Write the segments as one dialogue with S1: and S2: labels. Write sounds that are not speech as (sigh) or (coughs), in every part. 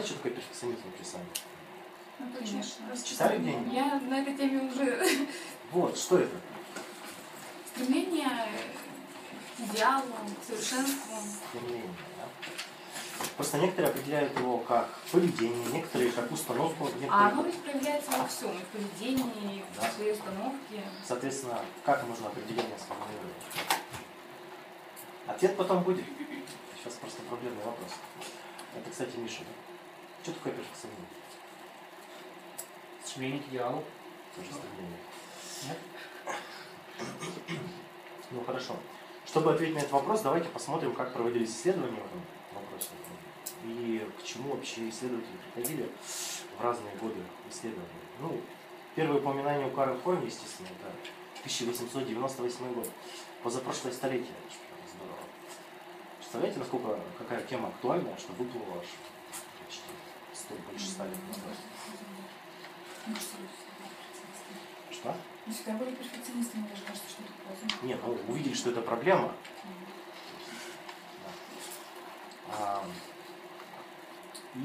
S1: такое перфекционизм в писании?
S2: Ну,
S3: Конечно.
S1: Читали где-нибудь?
S2: Я на этой теме уже (laughs)
S1: Вот, что это?
S2: стремление к идеалу, к совершенству.
S1: Стремление, да? Просто некоторые определяют его как поведение, некоторые как установку,
S2: А
S1: некоторые
S2: оно ведь проявляется во всем, и в поведении, и
S1: Да.
S2: в своей установке.
S1: Соответственно, как можно определение сформулировать? Ответ потом будет. Сейчас просто проблемный вопрос. Это, кстати, Миша, да? Что такое перфекционизм?
S3: Стремление к идеалу.
S1: Тоже стремление.
S3: Нет?
S1: Ну хорошо. Чтобы ответить на этот вопрос, давайте посмотрим, как проводились исследования в этом вопросе. И к чему вообще исследователи приходили в разные годы исследований. Ну, первое упоминание у Карен Хорн, естественно, это 1898 год. Позапрошлое столетие. Здорово. Представляете, насколько какая тема актуальная, что выплыла аж 100, больше 100 лет назад. Что?
S4: Мы всегда были перфекционистами, мне даже кажется, что это поздно.
S1: Нет, ну увидели, что это проблема. А,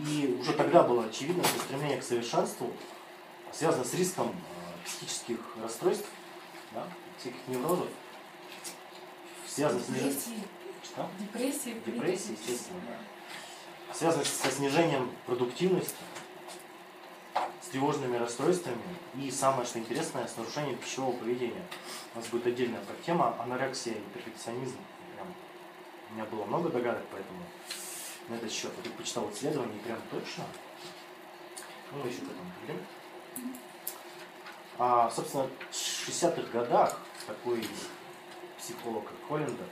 S1: И уже тогда было очевидно, что стремление к совершенству связано с риском а, психических расстройств, да, всяких неврозов, связано с.
S2: Депрессии,
S1: Что?
S2: депрессии,
S1: Депрессии, естественно, да. Связано со снижением продуктивности, с тревожными расстройствами и, самое что интересное, с нарушением пищевого поведения. У нас будет отдельная тема анорексия и перфекционизм. Прям у меня было много догадок, поэтому на этот счет. Я тут почитал исследования, и прям точно. Ну, мы еще к этому придем. А, собственно, в 60-х годах такой психолог, как Холлендер,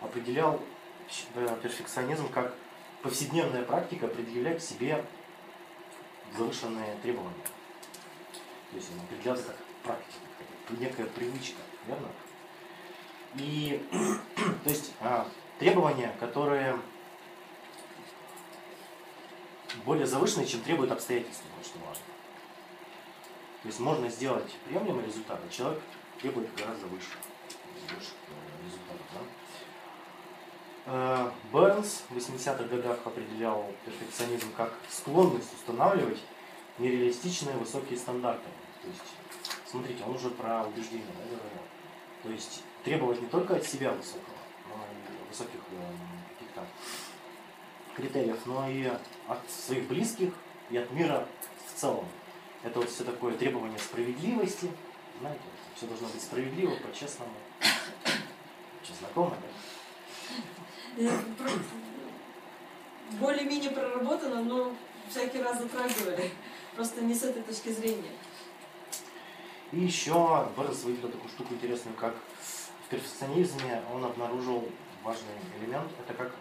S1: определял э, перфекционизм как повседневная практика предъявлять себе завышенные требования. То есть он определялся как практика, как некая привычка, верно? И (clears throat) то есть а, требования, которые более завышенные, чем требуют обстоятельства, вот что важно. То есть можно сделать приемлемый результат, а человек требует гораздо выше, выше э, результатов. Да? Э, Бернс в 80-х годах определял перфекционизм как склонность устанавливать нереалистичные высокие стандарты. То есть, смотрите, он уже про убеждения да, говорил. То есть требовать не только от себя высокого, но и высоких э, каких-то критериев, но и от своих близких и от мира в целом. Это вот все такое требование справедливости. Знаете, все должно быть справедливо, по-честному. Че, знакомо, да?
S5: Более-менее проработано, но всякий раз затрагивали. Просто не с этой точки зрения.
S1: И еще Бернс выделил такую штуку интересную, как в перфекционизме он обнаружил важный элемент. Это как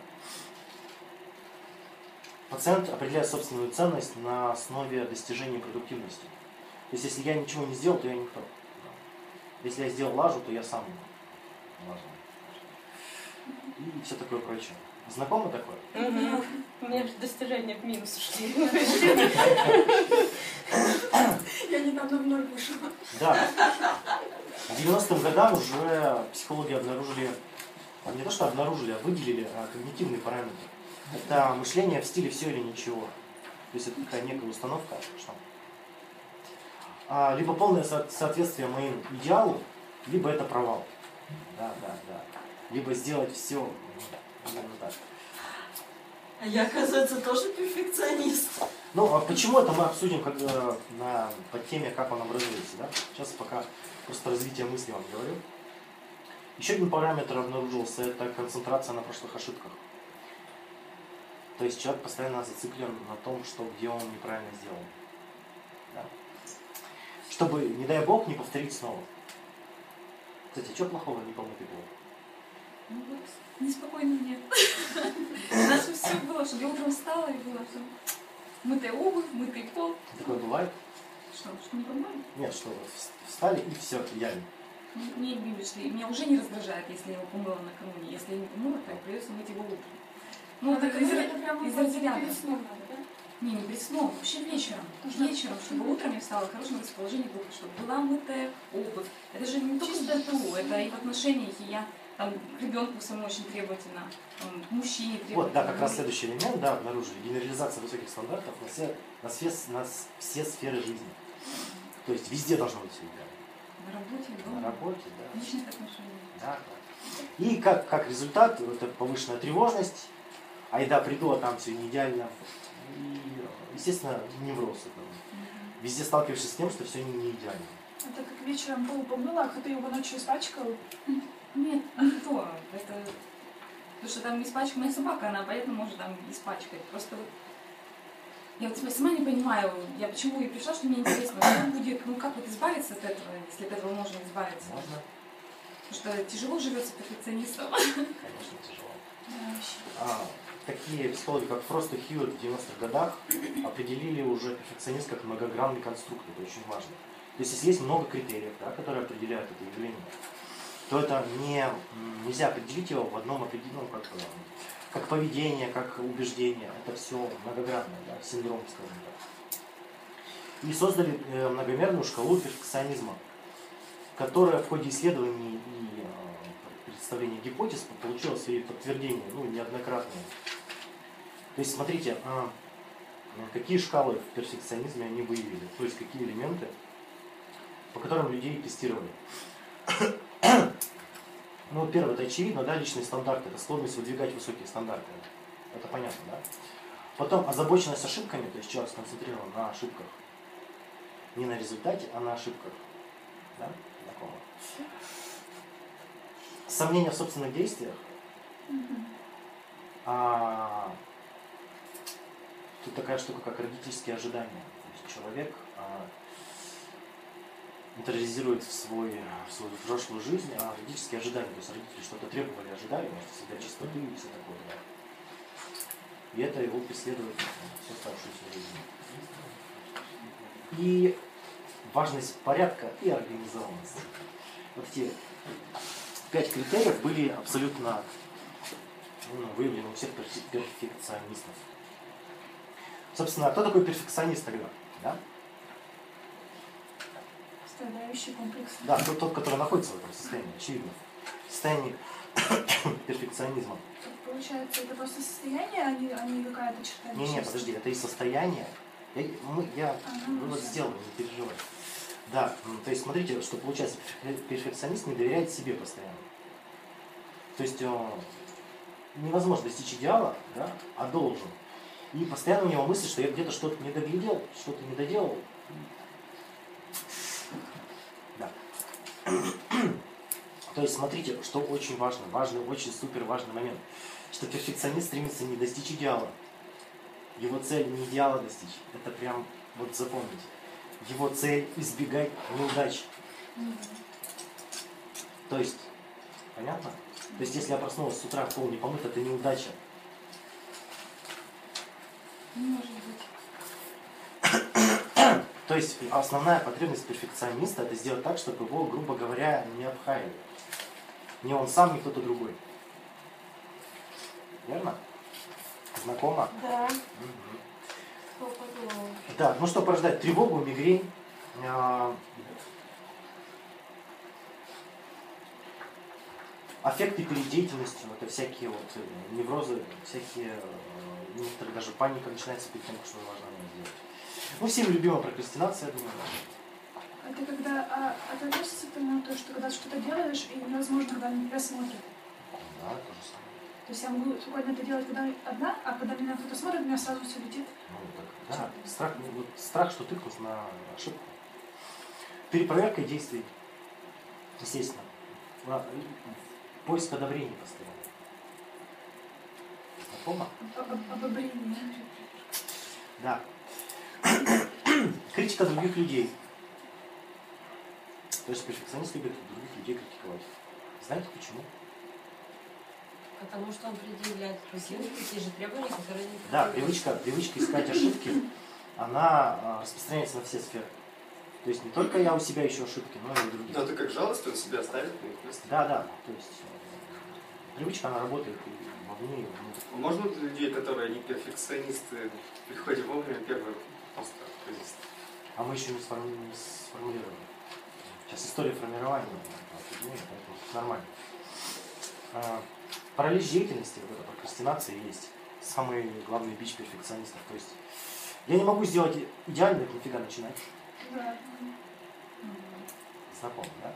S1: пациент определяет собственную ценность на основе достижения продуктивности. То есть, если я ничего не сделал, то я никто. Если я сделал лажу, то я сам лажу. И все такое прочее. Знакомо такое?
S5: У меня достижения в минус ушли.
S4: Я недавно в ноль вышла.
S1: Да. В 90-м годам уже психологи обнаружили, не то что обнаружили, а выделили а, когнитивный параметр. Это мышление в стиле все или ничего. То есть это такая некая установка, что а, либо полное со- соответствие моим идеалу, либо это провал. Да, да, да. Либо сделать все именно так.
S5: А я, оказывается, тоже перфекционист.
S1: Ну, а почему это мы обсудим когда на, по теме, как он образуется, да? Сейчас пока просто развитие мысли вам говорю. Еще один параметр обнаружился, это концентрация на прошлых ошибках. То есть человек постоянно зациклен на том, что где он неправильно сделал. Да? Чтобы, не дай бог, не повторить снова. Кстати, что плохого не помытый пол?
S2: Ну вот, неспокойно мне. У нас все было, что я утром встала и было все. Мытая обувь, мытый пол.
S1: Такое бывает?
S2: Что, что не понимаю?
S1: Нет, что вот встали и все, идеально.
S2: Не видишь ли, меня уже не раздражает, если я его помыла накануне. Если я не помыла, то придется мыть его утром. Ну,
S4: Ну,
S2: это
S4: это,
S2: из,
S4: это прямо
S2: из разряда.
S4: перед сном надо, да?
S2: Не, не перед сном, вообще вечером. Вечером, чтобы утром я встала в хорошем расположении духа, чтобы была мытая обувь. Это же не только в быту, это и в отношениях. И я там к ребенку своему очень требовательно, к мужчине требовательно.
S1: Вот, да, как раз следующий элемент, да, обнаружили. Генерализация высоких стандартов на все, на все, на все сферы жизни. То есть везде должно быть все идеально.
S2: На работе,
S1: На
S2: дома,
S1: работе, да.
S2: личных отношениях.
S1: Да, да. И как, как результат, вот эта повышенная тревожность, а еда приду, а там все не идеально. И, естественно, невроз. это.
S2: Мгм.
S1: Везде сталкиваешься с тем, что все не, не идеально.
S4: Это как вечером пол помыла, а ты его ночью испачкал. (laughs)
S2: Нет, не то. Это... Потому что там испачканная собака, она поэтому может там испачкать. Просто вот я вот сама не понимаю, я почему и пришла, что мне интересно, что будет, ну как вот избавиться от этого, если от этого можно избавиться.
S1: Можно?
S2: Потому что тяжело живется перфекционистом.
S1: Конечно, тяжело. А, такие психологи, как Фрост и Хьюитт в 90-х годах определили уже перфекционист как многогранный конструктор. Это очень важно. То есть, если есть много критериев, да, которые определяют это явление, то это не, нельзя определить его в одном определенном, как, э, как поведение, как убеждение. Это все многогранное, да, синдром, скажем так. И создали э, многомерную шкалу перфекционизма, которая в ходе исследований и э, представления гипотез получила свои подтверждения, ну, неоднократные. То есть, смотрите, а, какие шкалы в перфекционизме они выявили, то есть какие элементы, по которым людей тестировали. (coughs) Ну, первое, это очевидно, да, личные стандарты, это склонность выдвигать высокие стандарты. Это понятно, да? Потом озабоченность ошибками, то есть человек сконцентрирован на ошибках. Не на результате, а на ошибках. Да? Знакомо. Сомнения в собственных действиях. А, тут такая штука, как родительские ожидания. То есть человек а, интернализирует в, свой, в свою прошлую жизнь а родительские ожидания. То есть родители что-то требовали, ожидали, может, всегда чистоты и все такое. Да. И это его преследует всю оставшуюся жизнь. И важность порядка и организованности. Вот эти пять критериев были абсолютно ну, выявлены у всех перфе- перфекционистов. Собственно, кто такой перфекционист тогда? Да?
S4: Страдающий комплекс.
S1: Да, тот, тот, который находится в этом состоянии, очевидно. В состоянии (coughs) перфекционизма.
S4: Получается, это просто состояние, а не, а не какая-то черта
S1: Не, не, подожди, это и состояние. Я, мы, я
S4: Ага,
S1: вывод
S4: всё.
S1: сделал, не переживай. Да, то есть смотрите, что получается, перфе- перфекционист не доверяет себе постоянно. То есть э, невозможно достичь идеала, да, а должен. И постоянно у него мысль, что я где-то что-то не доглядел, что-то не доделал. (clears throat) То есть смотрите, что очень важно, важный, очень супер важный момент, что перфекционист стремится не достичь идеала. Его цель не идеала достичь, это прям вот запомните. Его цель избегать неудач. То есть, понятно? То есть, если я проснулась с утра, пол не помыт, это неудача.
S2: Не может быть.
S1: То есть, основная потребность перфекциониста это сделать так, чтобы его, грубо говоря, не обхаяли. Не он сам, ни кто-то другой. Верно? Знакомо?
S4: Да. Стопудово.
S1: Да, ну что порождает тревогу, мигрень, а, аффекты перед деятельностью, это всякие вот э, неврозы, всякие, э, некоторые даже паника начинается перед тем, что важно. Ну, всем любимая прокрастинация, я думаю.
S4: Это когда, а, это относится к тому, то, что когда ты что-то делаешь, и невозможно, когда на тебя смотрят.
S1: Да, то же самое.
S4: То есть я могу спокойно это делать, когда одна, а когда меня кто-то смотрит, у меня сразу все летит.
S1: Ну, так, да, страх, ну, вот страх, что тыкнут на ошибку. Перепроверка действий, естественно. Поиск одобрения постоянно. Знакомо?
S4: Об- об- Обобрение.
S1: Да. (coughs) Критика других людей. То есть перфекционист любит других людей критиковать. Знаете почему?
S5: Потому что он предъявляет другим такие же требования, которые не
S1: Да, привычка, привычка искать ошибки, она а, распространяется на все сферы. То есть не только я у себя ищу ошибки, но и у других.
S3: Ну, это как жалость, он себя ставит на их место.
S1: Да, да. То есть э, привычка, она работает вовнутрь.
S3: Можно для людей, которые не перфекционисты, приходят вовремя первый просто позиция.
S1: А мы еще не, сформулировали. Сейчас история формирования. поэтому нормально. а, паралич деятельности, вот эта прокрастинация есть самый главный бич перфекционистов. То есть я не могу сделать идеально, так нифига начинать.
S4: Да.
S1: Знакомо, да?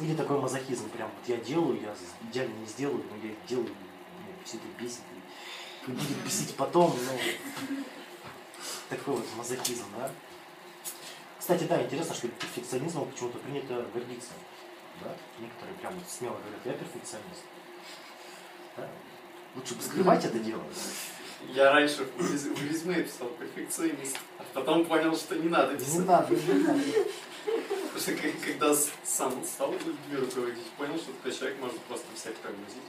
S1: Или такой мазохизм, прям вот я делаю, я идеально не сделаю, но я делаю, меня все это бесит. И будет бесить потом, ну, такой вот мазохизм, да? Кстати, да, интересно, что перфекционизмом почему-то принято гордиться. Да? Некоторые прям вот смело говорят, я перфекционист. Да? Лучше бы скрывать это дело.
S3: Я раньше в рез- в резюме писал перфекционист, а потом понял, что не надо
S1: Не
S3: писать.
S1: надо, не надо.
S3: К- когда сам стал людьми понял, что такой человек может просто всех тормозить.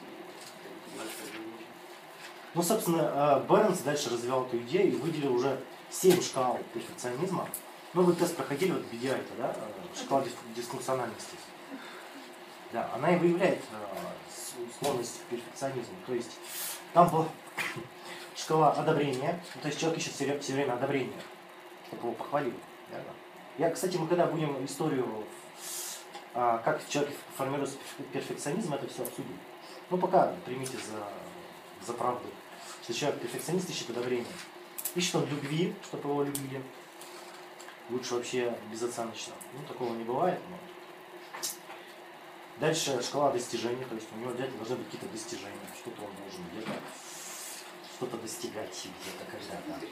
S1: Ну, собственно, э, Бернс дальше развивал эту идею и выделил уже 7 шкал перфекционизма. Ну, вы тест проходили, вот BDI, это, да, э, шкала дис- дисфункциональности. Да, она и выявляет с- склонность к перфекционизму. То есть там была (coughs) шкала одобрения, ну, то есть человек ищет все, время одобрения, чтобы его похвалили. верно? Я, кстати, мы когда будем историю, а, как формируется перфе- перфекционизм, это все обсудим. Ну, пока примите за, за правду, что человек перфекционист ищет одобрения. Ищет он любви, чтобы его любили. Лучше вообще безоценочно. Ну, такого не бывает, но... Дальше шкала достижений, то есть у него обязательно должны быть какие-то достижения, что-то он должен где-то что-то достигать где-то когда-то.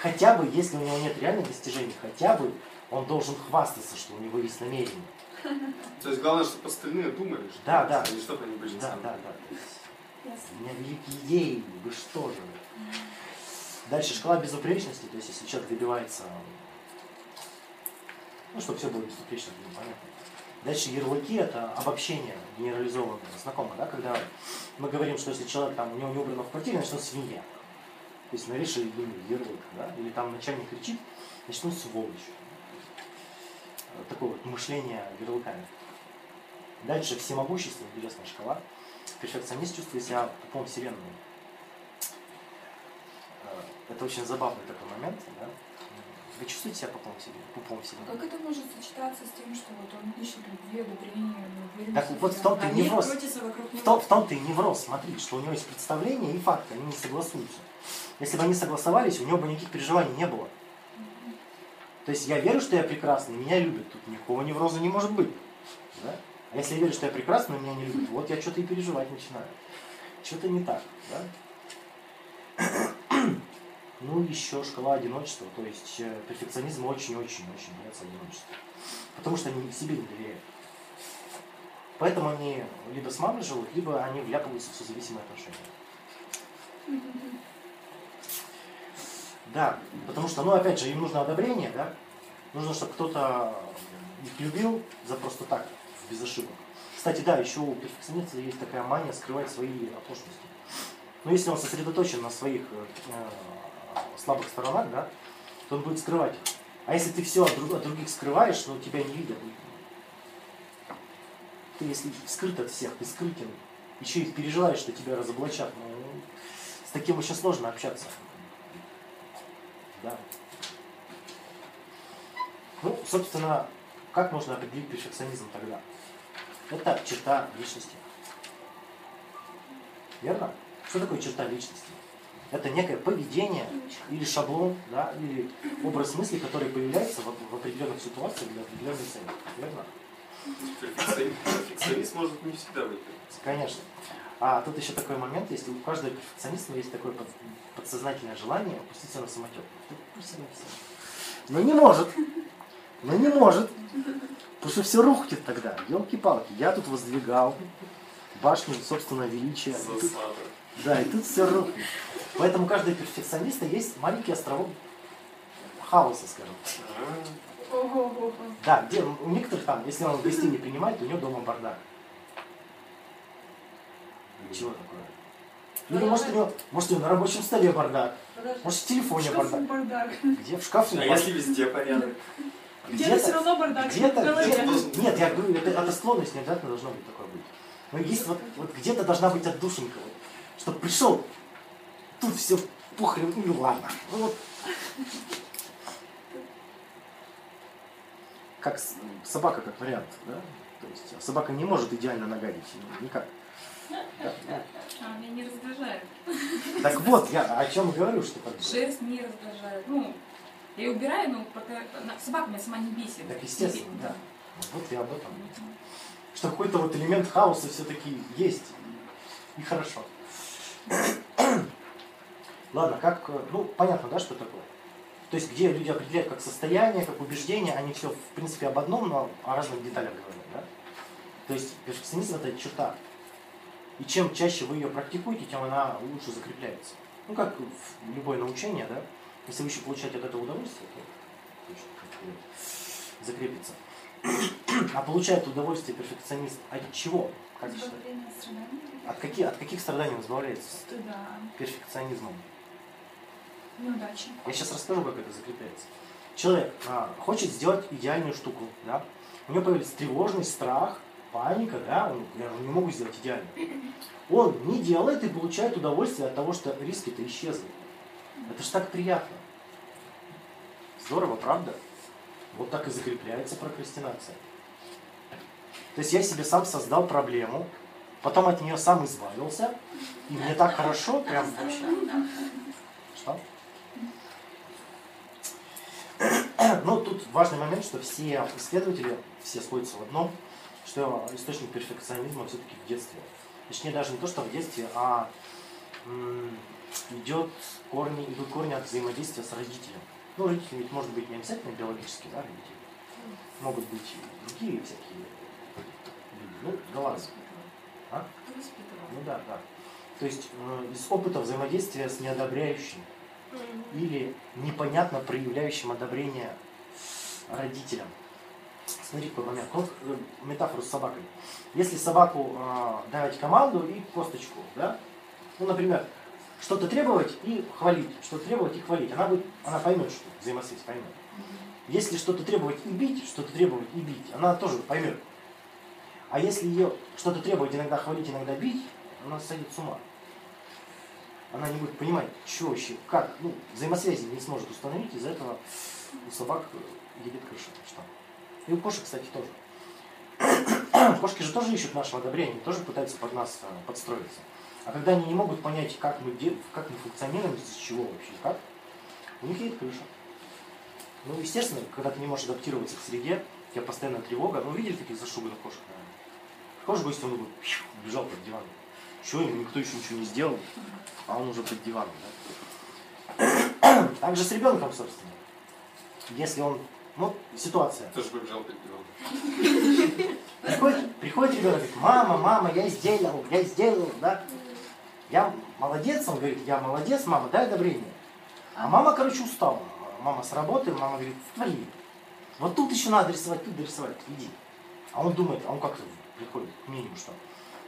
S1: Хотя бы, если у него нет реальных достижений, хотя бы он должен хвастаться, что у него есть намерение.
S3: То есть главное, чтобы остальные думали, что
S1: Да, да.
S3: а не чтобы они были
S1: Да,
S3: сами.
S1: да, да. есть У меня великие идеи, вы что же? Дальше шкала безупречности, то есть если человек добивается, ну, чтобы все было безупречно, ну, понятно. Дальше ярлыки это обобщение генерализованное, знакомо, да, когда мы говорим, что если человек там, у него не убрано в квартире, значит он свинья. Есть навешали ему ярлык, да, или там начальник кричит, значит он сволочь. Вот Такое вот мышление ярлыками. Дальше всемогущество, интересная шкала. Перфекционист чувствует себя пупом вселенной. Э, Это очень забавный такой момент, да? Вы чувствуете себя пупом вселенной? Пупом вселенной?
S4: Как это может сочетаться с тем, что вот он ищет любви, одобрения, уверенности?
S1: Так вот в том-то и невроз. в том-то и невроз, смотри, что у него есть представление и факты, они не согласуются. Если бы они согласовались, у него бы никаких переживаний не было. То есть я верю, что я прекрасный, меня любят, тут никакого невроза не может быть. Да? А если я верю, что я прекрасный, меня не любят, вот я что-то и переживать начинаю. Что-то не так. Да? (clears throat) Ну, еще шкала одиночества, то есть э, перфекционизм очень-очень-очень боятся одиночества. Потому что они себе не доверяют. Поэтому они либо с мамой живут, либо они вляпываются в созависимые отношения. Да, потому что, ну, опять же, им нужно одобрение, да? Нужно, чтобы кто-то их любил за просто так, без ошибок. Кстати, да, еще у перфекциониста есть такая мания скрывать свои оплошности. Но если он сосредоточен на своих э, слабых сторонах, да, то он будет скрывать. А если ты все от, друг- от других скрываешь, но тебя не видят. Ты если скрыт от всех, ты скрытен. Еще и переживаешь, что тебя разоблачат. Ну, с таким очень сложно общаться. Да. Ну, собственно, как можно определить перфекционизм тогда? Это черта личности. Верно? Что такое черта личности? Это некое поведение или шаблон, да, или образ мысли, который появляется в, в определенных ситуациях для определенной цели. Верно?
S3: Перфекционист может не всегда быть.
S1: Конечно. А тут еще такой момент, если у каждого перфекциониста есть такое под- подсознательное желание опуститься на самотек. Ну. Но не может. Но не может. Потому что все рухнет тогда. Елки-палки. Я тут воздвигал башню собственного величия. И тут- да, и тут все рухнет. Поэтому у каждого перфекциониста есть маленький островок хаоса, скажем. Да, где у некоторых там, если он гостей не принимает, у него дома бардак. Чего такое? Или может у него, может у него на рабочем столе бардак,
S5: Подожди.
S1: может в телефоне
S4: Шкафу
S1: бардак.
S4: бардак.
S1: Где? В шкафу
S3: А если везде порядок?
S4: Где-то все равно бардак. в
S1: где-то, где-то, нет, я говорю, это, это склонность, не обязательно должно быть такое быть. Но есть вот, вот где-то должна быть отдушинка, вот, чтобы пришел, тут все похрен, ну ладно. Ну вот. Как собака, как вариант, да? То есть собака не может идеально нагадить, никак. Да, да.
S2: А, меня не раздражает.
S1: Так вот, я о чем говорю, что бы-
S2: Шерсть не раздражает. Ну, я ее убираю, но пока... Собака меня сама не бесит.
S1: Так естественно,
S2: Не бесит,
S1: да. Вот я об этом. Что какой-то вот элемент хаоса все-таки есть. И хорошо. (coughs) Ладно, как, ну, понятно, да, что такое? То есть, где люди определяют как состояние, как убеждение, они все, в принципе, об одном, но о разных деталях говорят, да? То есть, перфекционизм это черта. И чем чаще вы ее практикуете, тем она лучше закрепляется. Ну, как в любое научение, да? Если вы еще получаете от этого удовольствие, то точно закрепится. А получает удовольствие перфекционист от чего? Как
S4: от
S1: каких, от каких страданий он избавляется
S4: Стыда.
S1: перфекционизмом?
S4: Неудачи.
S1: Я сейчас расскажу, как это закрепляется. Человек а, хочет сделать идеальную штуку, да? У него появится тревожность, страх, паника, да? Я же не могу сделать идеально. Он не делает и получает удовольствие от того, что риски-то исчезли. Это же так приятно. Здорово, правда? Вот так и закрепляется прокрастинация. То есть я себе сам создал проблему, потом от нее сам избавился, и мне так хорошо, прям вообще. Что? Ну, тут важный момент, что все исследователи, все сходятся в одном, что источник перфекционизма все-таки в детстве. Точнее, даже не то, что в детстве, а идет корни, идут корни от взаимодействия с родителем. Ну, родители ведь может быть не обязательно биологические, да, родители. Могут быть и другие всякие люди. Ну, да ладно. А? Ну да, да. То есть э, из опыта взаимодействия с неодобряющим или непонятно проявляющим одобрение родителям. Смотри, какой момент. Вот э, метафору с собакой. Если собаку э, давать команду и косточку, да? Ну, например, что-то требовать и хвалить, что-то требовать и хвалить. Она, будет, она поймет, что взаимосвязь поймет. Если что-то требовать и бить, что-то требовать и бить, она тоже поймет. А если ее что-то требовать, иногда хвалить, иногда бить, она сойдет с ума. Она не будет понимать, что вообще, как, ну, взаимосвязи не сможет установить, из-за этого у собак э, едет крыша. Что? И у кошек, кстати, тоже. (clears throat) Кошки же тоже ищут нашего одобрения, тоже пытаются под нас э, подстроиться. А когда они не могут понять, как мы, де- как мы функционируем, из чего вообще, как, у них едет крыша. Ну, естественно, когда ты не можешь адаптироваться к среде, у тебя постоянная тревога. Ну, видели таких зашуганных кошек, наверное? В гости, он бы бежал под диван. Чего ему никто еще ничего не сделал, а он уже под диваном. Да? (clears throat) Так с ребенком, собственно. Если он, ну, ситуация.
S3: Тоже побежал под диван.
S1: Приходит, приходит ребенок, говорит, мама, мама, я сделал, я сделал, да? Я молодец, он говорит, я молодец, мама, дай одобрение. А мама, короче, устала. Мама с работы, мама говорит, твори. Вот тут еще надо рисовать, тут дорисовать, иди. А он думает, а он как-то приходит мнению, что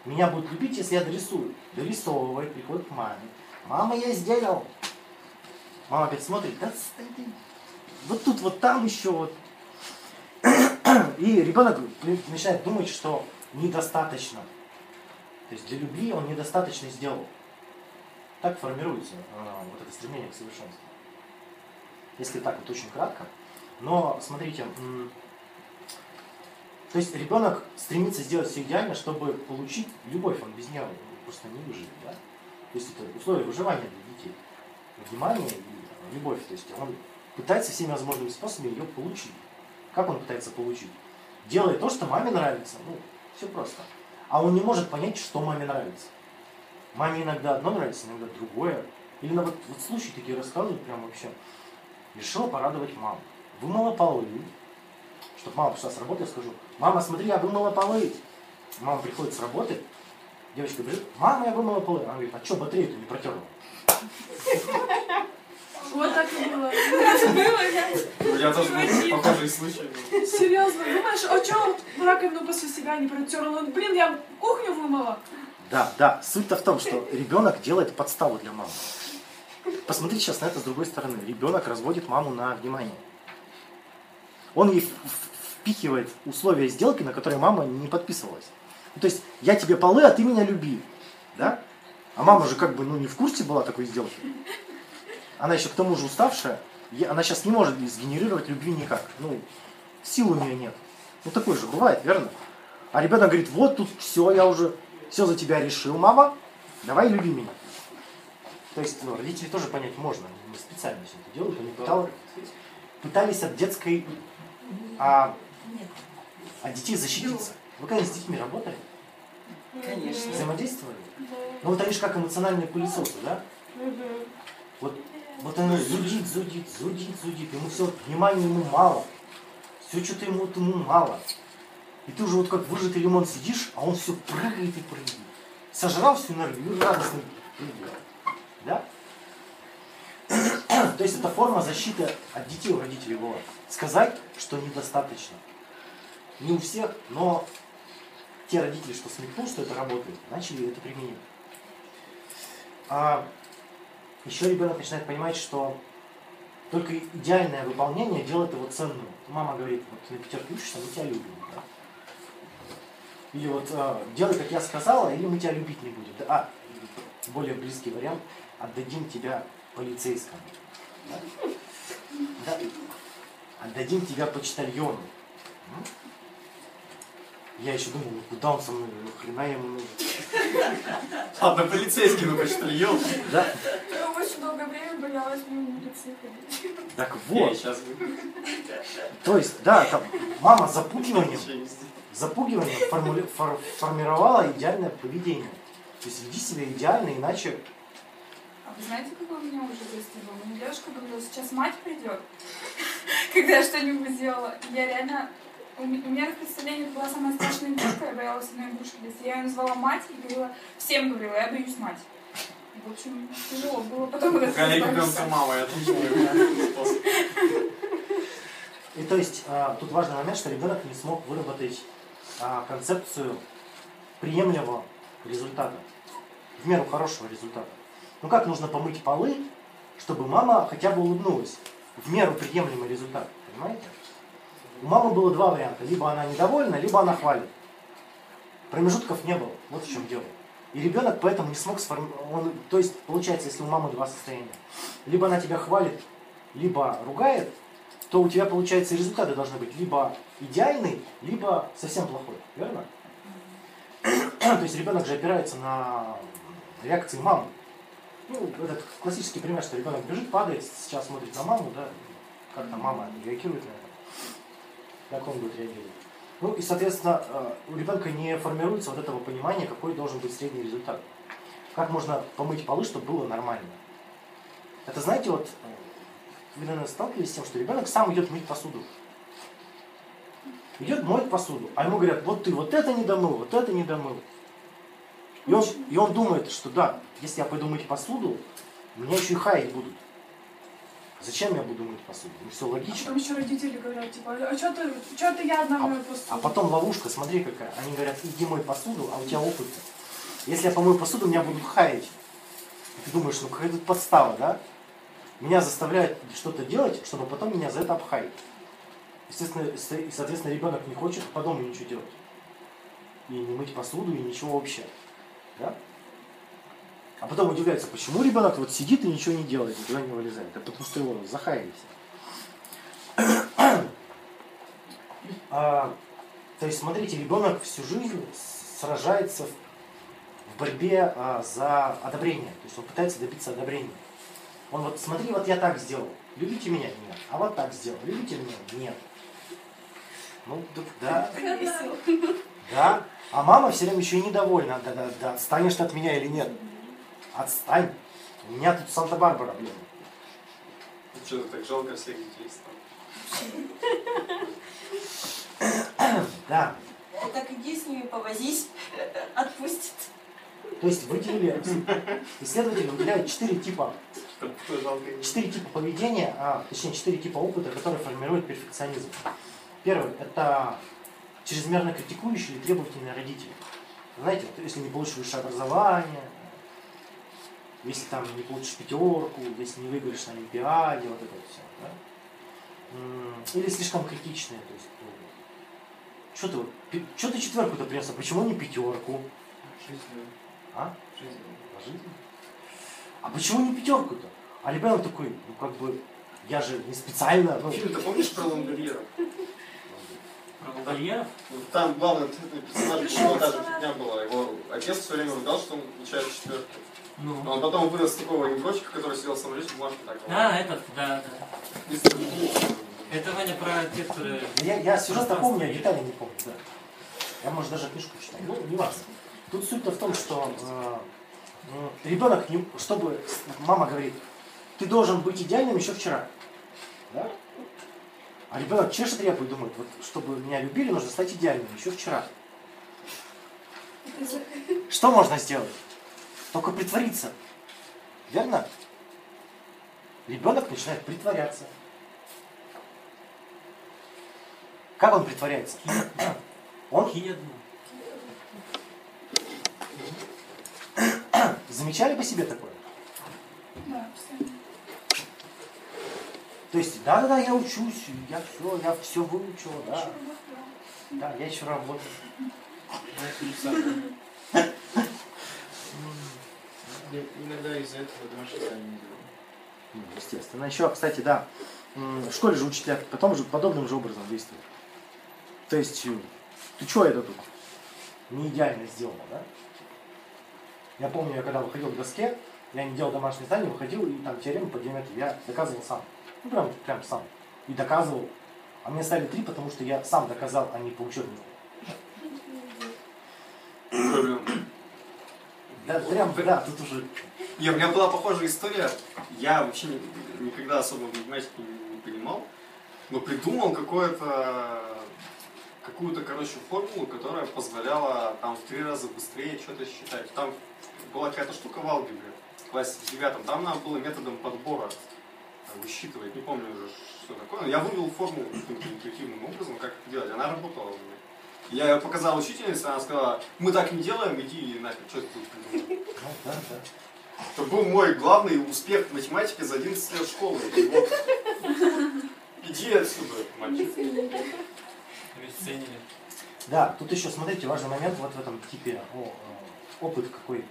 S1: меня будут любить, если я дорисую. Дорисовывает, приходит к маме. Мама, я сделал. Мама опять смотрит, да стой ты. Вот тут, вот там еще вот. (clears throat) И ребенок начинает думать, что недостаточно. То есть для любви он недостаточно сделал. Так формируется э, вот это стремление к совершенству. Если так вот очень кратко. Но смотрите, то есть ребенок стремится сделать все идеально, чтобы получить любовь, он без нее просто не выживет. Да? То есть это условие выживания для детей. Внимание и любовь. То есть он пытается всеми возможными способами ее получить. Как он пытается получить? Делает то, что маме нравится. Ну, все просто. А он не может понять, что маме нравится. Маме иногда одно нравится, иногда другое. Или на вот, вот случаи такие рассказывают прям вообще. Решила порадовать маму. Вымыла полы. Чтобы мама пришла с работы, я скажу, мама, смотри, я вымыла полы. Мама приходит с работы, девочка бежит, мама, я вымыла полы. Она говорит, а что батарею-то не протерла?
S4: Вот так и было.
S3: У меня тоже был похожий случай.
S4: Серьезно, думаешь, а что раковину после себя не протерла? Блин, я кухню вымыла.
S1: Да, да. Суть-то в том, что ребенок делает подставу для мамы. Посмотрите сейчас на это с другой стороны. Ребенок разводит маму на внимание. Он ей впихивает условия сделки, на которые мама не подписывалась. Ну, то есть, я тебе полы, а ты меня люби. Да? А мама же как бы ну, не в курсе была такой сделки. Она еще к тому же уставшая. Она сейчас не может сгенерировать любви никак. Ну, сил у нее нет. Ну, такое же бывает, верно? А ребенок говорит, вот тут все, я уже все за тебя решил, мама, давай люби меня. То есть, ну, родителей тоже понять можно, они специально все это делают, они пытал- пытались от детской, а, от детей защититься. Вы когда с детьми работали,
S5: Конечно.
S1: взаимодействовали? Ну вот они же как эмоциональные пылесосы, да? Вот, вот оно зудит, зудит, зудит, зудит. Ему все, внимания ему мало. Все что-то ему, вот ему мало. И ты уже вот как выжатый лимон сидишь, а он все прыгает и прыгает. Сожрал всю энергию и радостно. Да? (coughs) То есть это форма защиты от детей у родителей была. Сказать, что недостаточно. Не у всех, но те родители, что смекнул, что это работает, начали это применять. А еще ребенок начинает понимать, что только идеальное выполнение делает его ценным. Мама говорит, вот ты на пятерке учишься, мы тебя любим. да? Или вот а, делай, как я сказала, или мы тебя любить не будем. Да, А, более близкий вариант, отдадим тебя полицейскому. Да? Да. Отдадим тебя почтальону. Я еще думал, ну куда он со мной, ну хрена ему нужен.
S3: Ладно, полицейский, ну почтальон.
S1: Да?
S4: Долгое время боялась мимо улицы ходить.
S1: Так
S3: Я
S1: вот,
S3: сейчас
S1: то есть, да, там мама запугиванием запугиванием формули- фор- формировала идеальное поведение. То есть веди себя идеально, иначе
S4: А вы знаете, какой у меня ужас был? Мне девушка говорила, сейчас мать придет, (laughs) когда я что-нибудь сделала. Я реально... У ме- у меня в представлении была самая страшная игрушка, я боялась одной игрушки. Я ее назвала мать и говорила, всем говорила, я боюсь мать. В общем, тяжело было потом
S3: Гони ребенка
S4: избавиться.
S3: мама, я способ.
S1: И то есть а, тут важный момент, что ребенок не смог выработать а, концепцию приемлемого результата, в меру хорошего результата. Ну как нужно помыть полы, чтобы мама хотя бы улыбнулась? В меру приемлемый результат, понимаете? У мамы было два варианта. Либо она недовольна, либо она хвалит. Промежутков не было. Вот в чем дело. И ребенок поэтому не смог сформировать... То есть, получается, если у мамы два состояния. Либо она тебя хвалит, либо ругает, то у тебя, получается, результаты должны быть либо идеальный, либо совсем плохой. Верно? (clears throat) То есть ребенок же опирается на реакции мамы. Ну, этот классический пример, что ребенок бежит, падает, сейчас смотрит на маму, да, как там мама реагирует на это, как он будет реагировать. Ну и, соответственно, э, у ребенка не формируется вот этого понимания, какой должен быть средний результат. Как можно помыть полы, чтобы было нормально. Это, знаете, вот э, вы, наверное, сталкивались с тем, что ребенок сам идет мыть посуду. Идет моет посуду, а ему говорят, вот ты вот это не домыл, вот это не домыл. И он, и он думает, что да, если я пойду мыть посуду, меня еще и хаять будут. Зачем я буду мыть посуду? Ну все
S4: А
S1: логично.
S4: потом еще родители говорят, типа, а что ты, что ты я одна мою посуду?
S1: А потом ловушка, смотри какая. Они говорят, иди мой посуду, а у тебя опыт. Если я помою посуду, меня будут хаять. И ты думаешь, ну какая тут подстава, да? Меня заставляют что-то делать, чтобы потом меня за это обхаять. Естественно, и, соответственно, ребенок не хочет по дому ничего делать. И не мыть посуду, и ничего вообще. Да? А потом удивляется, почему ребенок вот сидит и ничего не делает, никуда не вылезает. Это потому что его захаяли все. А, то есть, смотрите, ребенок всю жизнь сражается в, борьбе а, за одобрение. То есть он пытается добиться одобрения. Он вот, смотри, вот я так сделал. Любите меня? Нет. А вот так сделал. Любите меня? Нет. Ну, да, да. А мама все время еще и недовольна. Да, да, да. Отстанешь ты от меня или нет? Отстань. У меня тут Санта-Барбара, блин.
S3: Что ты так жалко всех детей стало? (coughs)
S1: Да.
S5: Ты так иди с ними повозись, (laughs) отпустит.
S1: То есть выделили, исследователи выделяют четыре типа четыре типа поведения, а, точнее четыре типа опыта, которые формируют перфекционизм. Первый – это чрезмерно критикующие или требовательные родители. Знаете, вот если не получишь высшее образование, если там не получишь пятерку, если не выиграешь на Олимпиаде, вот это вот все. Да? Или слишком критичные. То есть, что ты, вот, чё ты четверку-то принес, а почему не пятерку?
S3: Жизнь,
S1: А?
S3: жизнь.
S1: По жизни. А почему не пятерку-то? А ребенок такой, ну как бы, я же не специально, ну,
S3: Фильм, ты помнишь про Лонгольера? Про
S6: Вольеров?
S3: Там главный персонаж у него даже фигня была. Его отец все время ругал, что он получает четверки.
S6: Ну.
S3: Но он потом вырос такого негрочка, который сидел в самолете, бумажку так.
S6: А, этот, да, да. Это Ваня про те, которые...
S1: Я, я сюжет помню, а детали не помню, да. Я, может, даже книжку читал. Ну, не важно. Тут суть-то в том, что э, м, ребенок, не, чтобы мама говорит, ты должен быть идеальным еще вчера. Да? А ребенок чешет репу и думает, вот чтобы меня любили, нужно стать идеальным еще вчера. Что можно сделать? Только притвориться. Верно? Ребенок начинает притворяться. Как он притворяется? Он замечали по себе такое?
S4: Да.
S1: То есть, да-да-да, я учусь, я все, я все выучил, да. Да, я еще работаю.
S7: Иногда из-за этого домашнее задание не делаю.
S1: Ну, естественно. Еще, кстати, да, в школе же учителя потом же подобным же образом действуют. То есть, э, ты что это тут не идеально сделано, да? Я помню, я когда выходил к доске, я не делал домашнее задание, выходил и там теорему по геометрии я доказывал сам. Ну, прям, прям сам. И доказывал. А мне ставили три, потому что я сам доказал, а не по учебнику.
S3: Проблема.
S1: Да, прям, да, тут уже
S3: Не, у меня была похожая история. Я вообще ни- никогда особо математики не, не понимал, но придумал какое-то какую-то, короче, формулу, которая позволяла там в три раза быстрее что-то считать. Там была какая-то штука в алгебре, в классе в девятом. Там надо было методом подбора э, высчитывать. Не помню уже, что такое. Но я вывел формулу интуитивным образом, как это делать. Она работала. Я ее показал учительнице, она сказала, мы так не делаем, иди нафиг, что ты тут придумал?»
S1: ну, да, да.
S3: Это был мой главный успех в математике за 11 лет школы. И вот, иди отсюда, мальчик.
S6: Обесценили.
S1: Да, тут еще, смотрите, важный момент вот в этом типе о, э, опыт какой,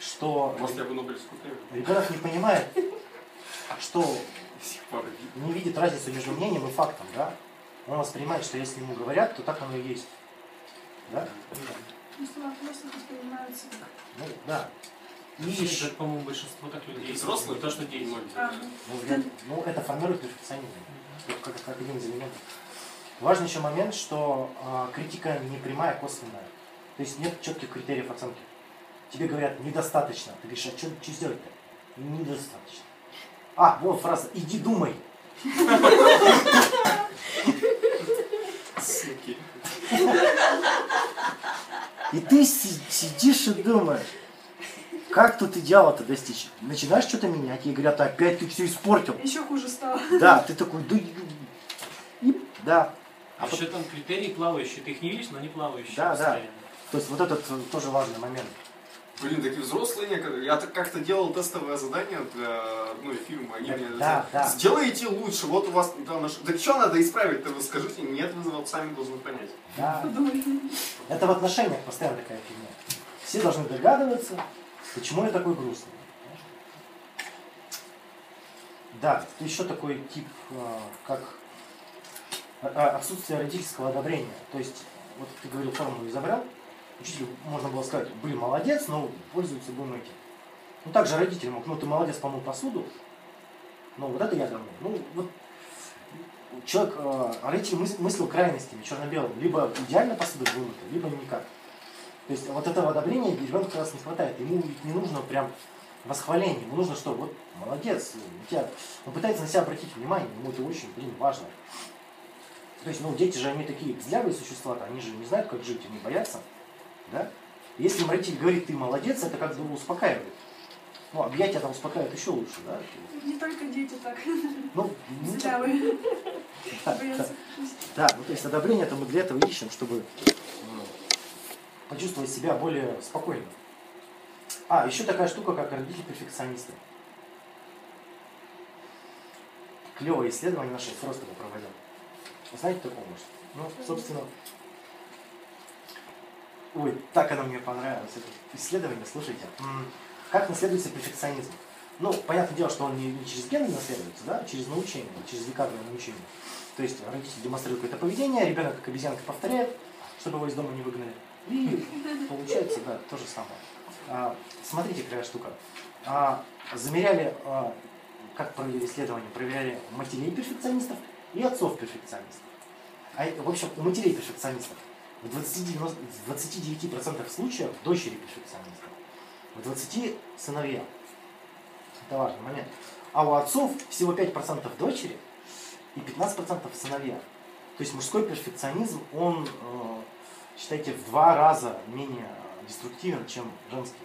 S1: что
S3: Может, я бы Нобелевскую премию
S1: ребенок не понимает, что не видит разницу между мнением и фактом, да? Он воспринимает, что если ему говорят, то так оно и есть. Да?
S4: Ну, слова просто воспринимаются как...
S1: Ну, да.
S6: Это, по-моему, большинство так людей.
S3: Взрослые?
S6: То, что дети.
S3: Многие.
S4: А,
S1: ну, ну, это формирует перфекционизм, как, как один из элементов. Важный еще момент, что а, критика не прямая, а косвенная. То есть нет четких критериев оценки. Тебе говорят, недостаточно. Ты говоришь, а что, что сделать-то? Недостаточно. А, вот фраза, иди думай. (laughs)
S3: Суки. (laughs)
S1: И ты си- сидишь и думаешь, как тут идеала-то достичь? Начинаешь что-то менять, и говорят, опять ты все испортил.
S4: еще хуже стало.
S1: Да, ты такой, да, и- да.
S6: А еще там критерии плавающие. Ты их не видишь, но они плавающие.
S1: Да, да.
S6: постоянно.
S1: То есть вот этот э, тоже важный момент.
S3: Блин, такие взрослые некоторые. Я как-то делал тестовое задание для одной фирмы. Они
S1: Да,
S3: мне
S1: да, да.
S3: сделайте лучше, вот у вас там наш... Так что надо исправить-то, вы скажите? Нет, вы сами должны понять.
S1: Да. Это в отношениях постоянно такая фигня. Все должны догадываться, почему я такой грустный. Да, еще такой тип, э, как э, э, отсутствие родительского одобрения. То есть, вот ты говорил, формулу изобрел, учителю можно было сказать, блин, молодец, но пользуется будем этим. Ну, также родитель мог, ну, ты молодец, помыл посуду, ну, вот это я давно. Ну, вот человек, э, родитель мыс- мыслил крайностями, черно-белым. Либо идеально посуда вымыта, либо никак. То есть вот этого одобрения ребенку как раз не хватает. Ему ведь не нужно прям восхваление. Ему нужно что? Вот молодец, у тебя... Он пытается на себя обратить внимание, ему это очень, блин, важно. То есть, ну, дети же, они такие взлявые существа, они же не знают, как жить, они боятся. Да? Если родитель говорит, ты молодец, это как бы успокаивает. Ну, объятия там успокаивают еще лучше, да?
S4: Не только дети так.
S1: Ну, (laughs)
S4: Зрявые. (laughs)
S1: да, да. Да, ну то есть одобрение это мы для этого ищем, чтобы ну, почувствовать себя более спокойно. А, еще такая штука, как родители-перфекционисты. Клевое исследование наше Фростова проводил. Вы знаете такое, может? Ну, собственно, ой, так оно мне понравилось, это исследование, слушайте. Как наследуется перфекционизм? Ну, понятное дело, что он не, через гены наследуется, да, а через научение, через векарное научение. То есть родитель демонстрирует какое-то поведение, ребенок как обезьянка повторяет, чтобы его из дома не выгнали. И получается, да, то же самое. А, смотрите, какая штука. А, замеряли, а, как провели исследования, проверяли матерей перфекционистов и отцов перфекционистов. А, в общем, у матерей перфекционистов в 20, в 29% случаев дочери перфекционистов, в 20 сыновья. Это важный момент. А у отцов всего 5% дочери и 15% сыновья. То есть мужской перфекционизм, он, э, считайте, в два раза менее деструктивен, чем женский.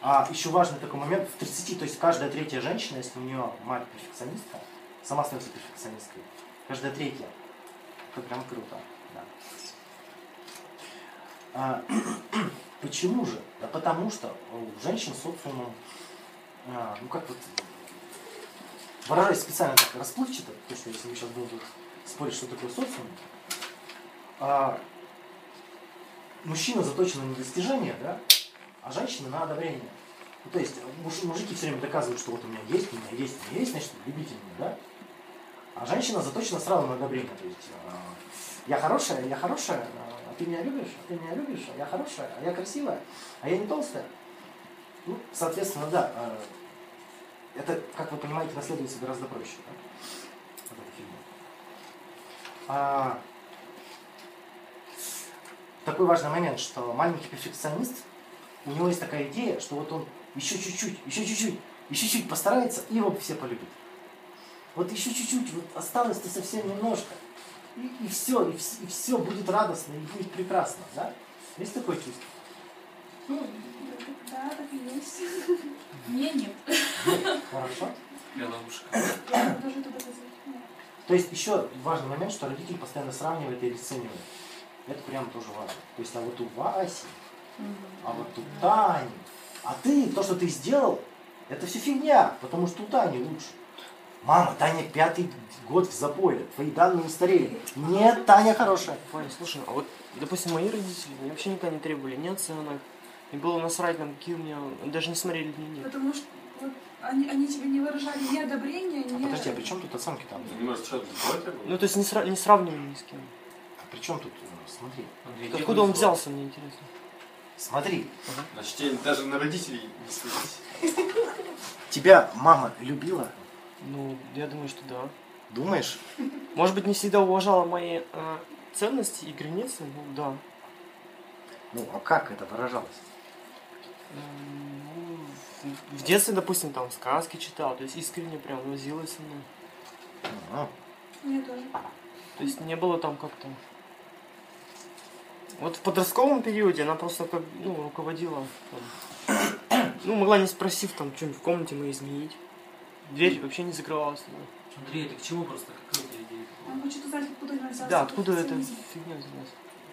S1: А еще важный такой момент, в 30, то есть каждая третья женщина, если у нее мать перфекционистка, сама становится перфекционисткой, каждая третья, это прям круто. Да. А, (clears throat) почему же? Да потому что у женщин социумом, а, ну как вот, выражаясь специально так расплывчато, то что если мы сейчас будем спорить, что такое социум, а, мужчина заточен на достижение, да, а женщина на одобрение. Ну, то есть муж, мужики все время доказывают, что вот у меня есть, у меня есть, у меня есть, значит, любите меня, да? А женщина заточена сразу на одобрение. То есть э, я хорошая, я хорошая, а ты меня любишь, а ты меня любишь, а я хорошая, а я красивая, а я не толстая. Ну, соответственно, да, э, это, как вы понимаете, наследуется гораздо проще. Да? А, такой важный момент, что маленький перфекционист, у него есть такая идея, что вот он еще чуть-чуть, еще чуть-чуть, еще чуть постарается, и его все полюбят. Вот еще чуть-чуть, вот осталось-то совсем немножко. И, и все, и, вс- и все будет радостно, и будет прекрасно, да? Есть такое чувство?
S4: Ну, да, так и есть. (laughs)
S2: Мне нет.
S1: Хорошо.
S6: Я ловушка.
S4: Я тоже туда.
S1: То есть еще важный момент, что родитель постоянно сравнивает и обесценивает. Это прям тоже важно. То есть, а вот у Васи, а вот у Тани, а ты, то, что ты сделал, это все фигня, потому что у Тани лучше. Мама, Таня пятый год в запое, твои данные устарели. Нет, Таня хорошая.
S8: Ваня, слушай, а вот, допустим, мои родители мне вообще никогда не требовали ни оценок, и было насрать там, какие у меня, даже не смотрели дневник.
S4: Потому что вот, они, они тебе не выражали ни одобрения, ни...
S1: Подожди, а при чем тут оценки там?
S3: Не может, что это
S8: Ну, то есть не, сра- не сравнивали ни с кем.
S1: А при чем тут? э, Смотри.
S6: Андрей,
S8: Откуда он взялся, мне интересно.
S1: Смотри,
S3: Значит, тебе даже на родителей не смотреть.
S1: тебя мама любила,
S8: Ну, я думаю, что да.
S1: думаешь?
S8: Может быть, не всегда уважала мои э, ценности и границы, ну да.
S1: Ну, а как это выражалось?
S8: М, ну, в- детстве, допустим, там сказки читал, то есть искренне прям возилась со мной.
S1: А,
S4: Мне тоже.
S8: То есть не было там как-то... Вот в подростковом периоде она просто как, ну, руководила. там. Ну, могла не спросив там что-нибудь в комнате мы изменить. Дверь вообще не закрывалась.
S6: Андрей, это к чему просто? Какая у тебя идея?
S4: Он хочет узнать, откуда у него взялся
S8: Да, откуда эта фигня взялась?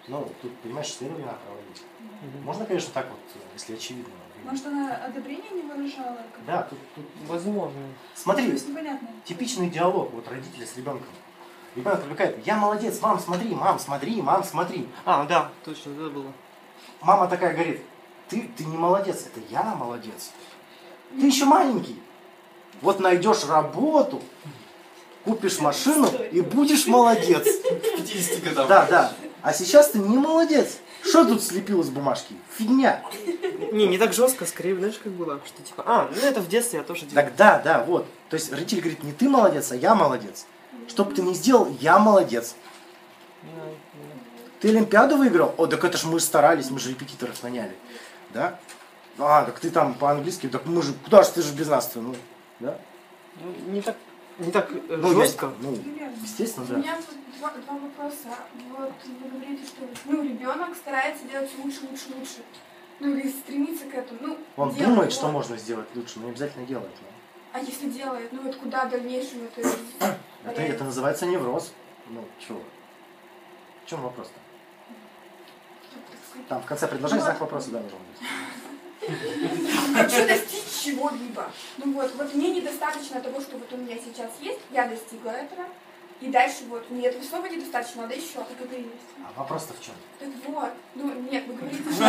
S1: Ну, тут, понимаешь, исследования надо проводить.
S8: Мгм.
S1: Можно, конечно, так вот, если очевидно.
S4: Может, она одобрение не выражала? как-
S1: Да, тут, тут...
S8: Возможно.
S1: Смотри,
S4: есть непонятно.
S1: типичный диалог вот родителя с ребенком. Ребенок привлекает, я молодец, мам, смотри, мам, смотри, мам, смотри.
S8: А, да, точно, это было.
S1: Мама такая говорит, ты, ты не молодец, это я молодец. Ты еще маленький. Вот найдешь работу, купишь машину и будешь молодец.
S3: К 50 годам.
S1: Да, да. А сейчас ты не молодец. Что тут слепил из бумажки? Фигня.
S8: Не, не так жестко, скорее, знаешь, как было, что типа, а, ну это в детстве я тоже делал.
S1: Так да, да, вот. То есть родитель говорит, не ты молодец, а я молодец. Что бы ты ни сделал, я молодец. Ты Олимпиаду выиграл? О, так это ж мы старались, мы же репетиторов наняли. Да? А, так ты там по-английски, так мы же, куда же ты же без нас-то, ну, да?
S8: Ну, не так, не так э,
S1: Ну, я-
S8: жестко.
S1: ну,
S4: Примерно.
S1: естественно,
S4: У
S1: да.
S4: меня тут два, два вопроса. Вот вы говорите, что ну, ребенок старается делать лучше, лучше, лучше. Ну или стремится к этому. Ну,
S1: Он
S4: делает,
S1: думает, что
S4: вот.
S1: можно сделать лучше, но не обязательно делает. ну.
S4: А если делает, ну вот куда в дальнейшем (coughs) это...
S1: Это, это называется невроз. Ну, чего? В чем вопрос-то? Там в конце предложения
S4: Ну,
S1: знак вопроса, да, должен быть. (laughs)
S4: Хочу достичь чего-либо. Ну вот, вот мне недостаточно того, что вот у меня сейчас есть, я достигла этого.
S9: И дальше вот, нет, слова недостаточно, надо еще, так это и есть.
S1: А вопрос-то в чем?
S9: Так вот, ну нет, вы говорите, (laughs) что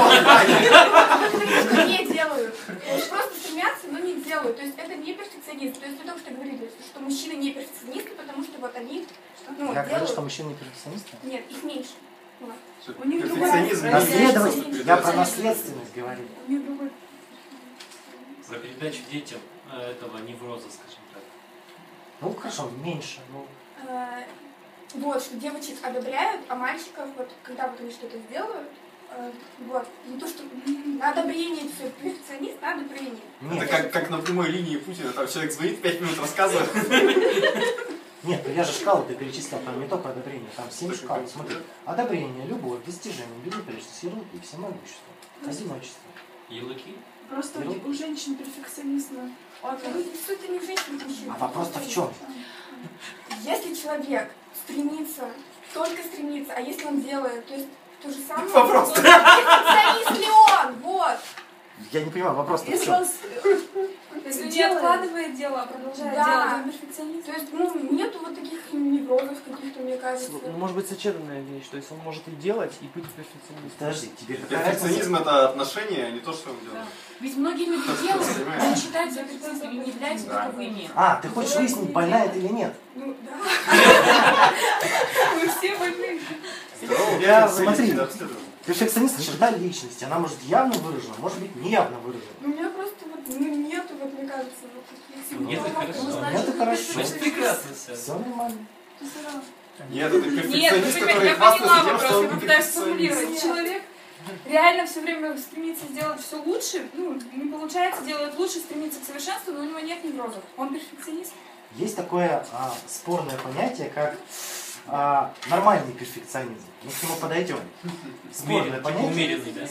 S9: вы (laughs) не делают. То Просто стремятся, но не делают. То есть это не перфекционист. То есть вы только что говорили, что мужчины не перфекционисты, потому что вот они ну,
S1: Я говорю, что мужчины не перфекционисты?
S9: Нет, их меньше.
S4: У них
S1: Наследовать.
S3: есть
S1: Я про наследственность говорю.
S4: У них другой
S6: Про передачу детям э, этого невроза, скажем так.
S1: Ну хорошо, меньше. Ну,
S9: Э, Вот, что девочек одобряют, а мальчиков, вот, когда вот они что-то сделают, э, вот, не то, что м, на одобрение все, перфекционист на одобрение.
S3: Это
S1: нет,
S3: как, как на прямой линии Путина, там человек звонит, пять минут рассказывает.
S1: нет, ну я же шкалу ты перечислял, там не только одобрение, там семь шкал. Смотри, одобрение, любовь, достижение, безупречность, ярлыки, всемогущество, одиночество.
S6: Ярлыки?
S4: Просто
S1: Ну.
S4: у, женщин перфекционизма. Он
S9: Это суть не в мужчин.
S1: А вопрос-то в чем?
S9: Если человек стремится, только стремится, а если он делает, то есть то же самое...
S3: Вопрос.
S9: Перфекционист ли он? Вот.
S1: Я не понимаю, вопрос-то
S4: Если он
S9: Если
S4: не откладывает дело, а продолжает
S9: Да.
S4: делать, он перфекционист.
S9: То есть, ну, нету вот таких неврозов каких-то, мне кажется.
S8: Ну, может быть, сочетанная вещь. То есть он может и делать, и быть перфекционистом.
S1: Подожди, тебе?
S3: Перфекционизм это отношение, а не то, что он делает.
S2: Ведь многие люди делают, не считают себя перфекционистами и не являются
S3: Да.
S2: таковыми.
S1: А, ты хочешь выяснить, больна это или нет?
S9: Ну, да. (laughs)
S4: Мы все больны.
S1: Я- смотри. Перфекционист – черта личности. Она может явно выражена, может быть неявно выражена.
S9: У меня просто вот, ну, нету, вот, мне кажется, вот таких
S6: Нет, это хорошо.
S9: Ну,
S1: Нет, это хорошо.
S6: Значит, прекрасно все.
S1: Все нормально.
S3: Нет, это
S4: Нет,
S3: перфекционист,
S4: понимаете,
S3: который
S4: я поняла вопрос, я попытаюсь сформулировать. Человек реально все время стремится сделать все лучше, ну, не получается делать лучше, стремится к совершенству, но у него нет неврозов. Он перфекционист.
S1: Есть такое а, спорное понятие, как а, нормальный перфекционизм. Мы к нему подойдем.
S6: Типа
S1: понятие.
S6: умеренный, да?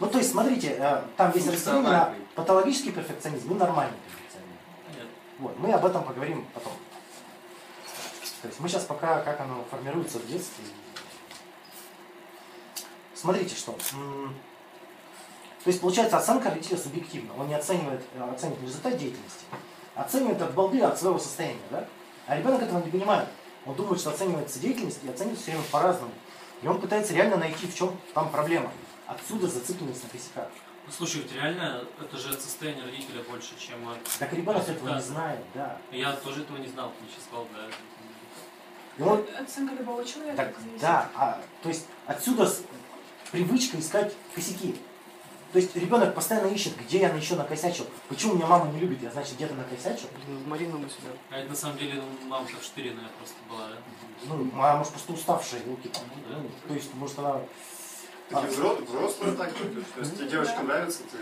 S1: Ну, то есть, смотрите, э, там есть разделение на патологический перфекционизм и нормальный перфекционизм.
S6: Понятно.
S1: Вот, мы об этом поговорим потом. То есть мы сейчас пока, как оно формируется в детстве. Смотрите, что. То есть, получается, оценка родителя субъективна. Он не оценивает, э, оценивает результат деятельности, оценивает от балды, от своего состояния. Да? А ребенок этого не понимает. Он думает, что оценивается деятельность и оценивает все время по-разному. И он пытается реально найти, в чем там проблема. Отсюда зацикленность на косяках.
S6: Ну, слушай, ведь реально, это же от состояния родителя больше, чем от...
S1: Так ребенок этого не знает, да.
S6: Я тоже этого не знал, ты сейчас сказал, да.
S1: И он
S4: Оценка любого человека
S1: Так,
S4: зависит.
S1: да, а, то есть отсюда с- привычка искать косяки. То есть ребенок постоянно ищет, где я еще накосячил. Почему меня мама не любит, я значит где-то накосячил.
S8: Блин, Марину бы сюда.
S6: А это на самом деле ну, мамка вштыренная просто была, да?
S1: Ну, мама, может, просто уставшая, руки там.
S6: Ну, да.
S1: Ну, то есть, может, она...
S3: Так и взро- взрослые так. То есть тебе девочка нравится, ты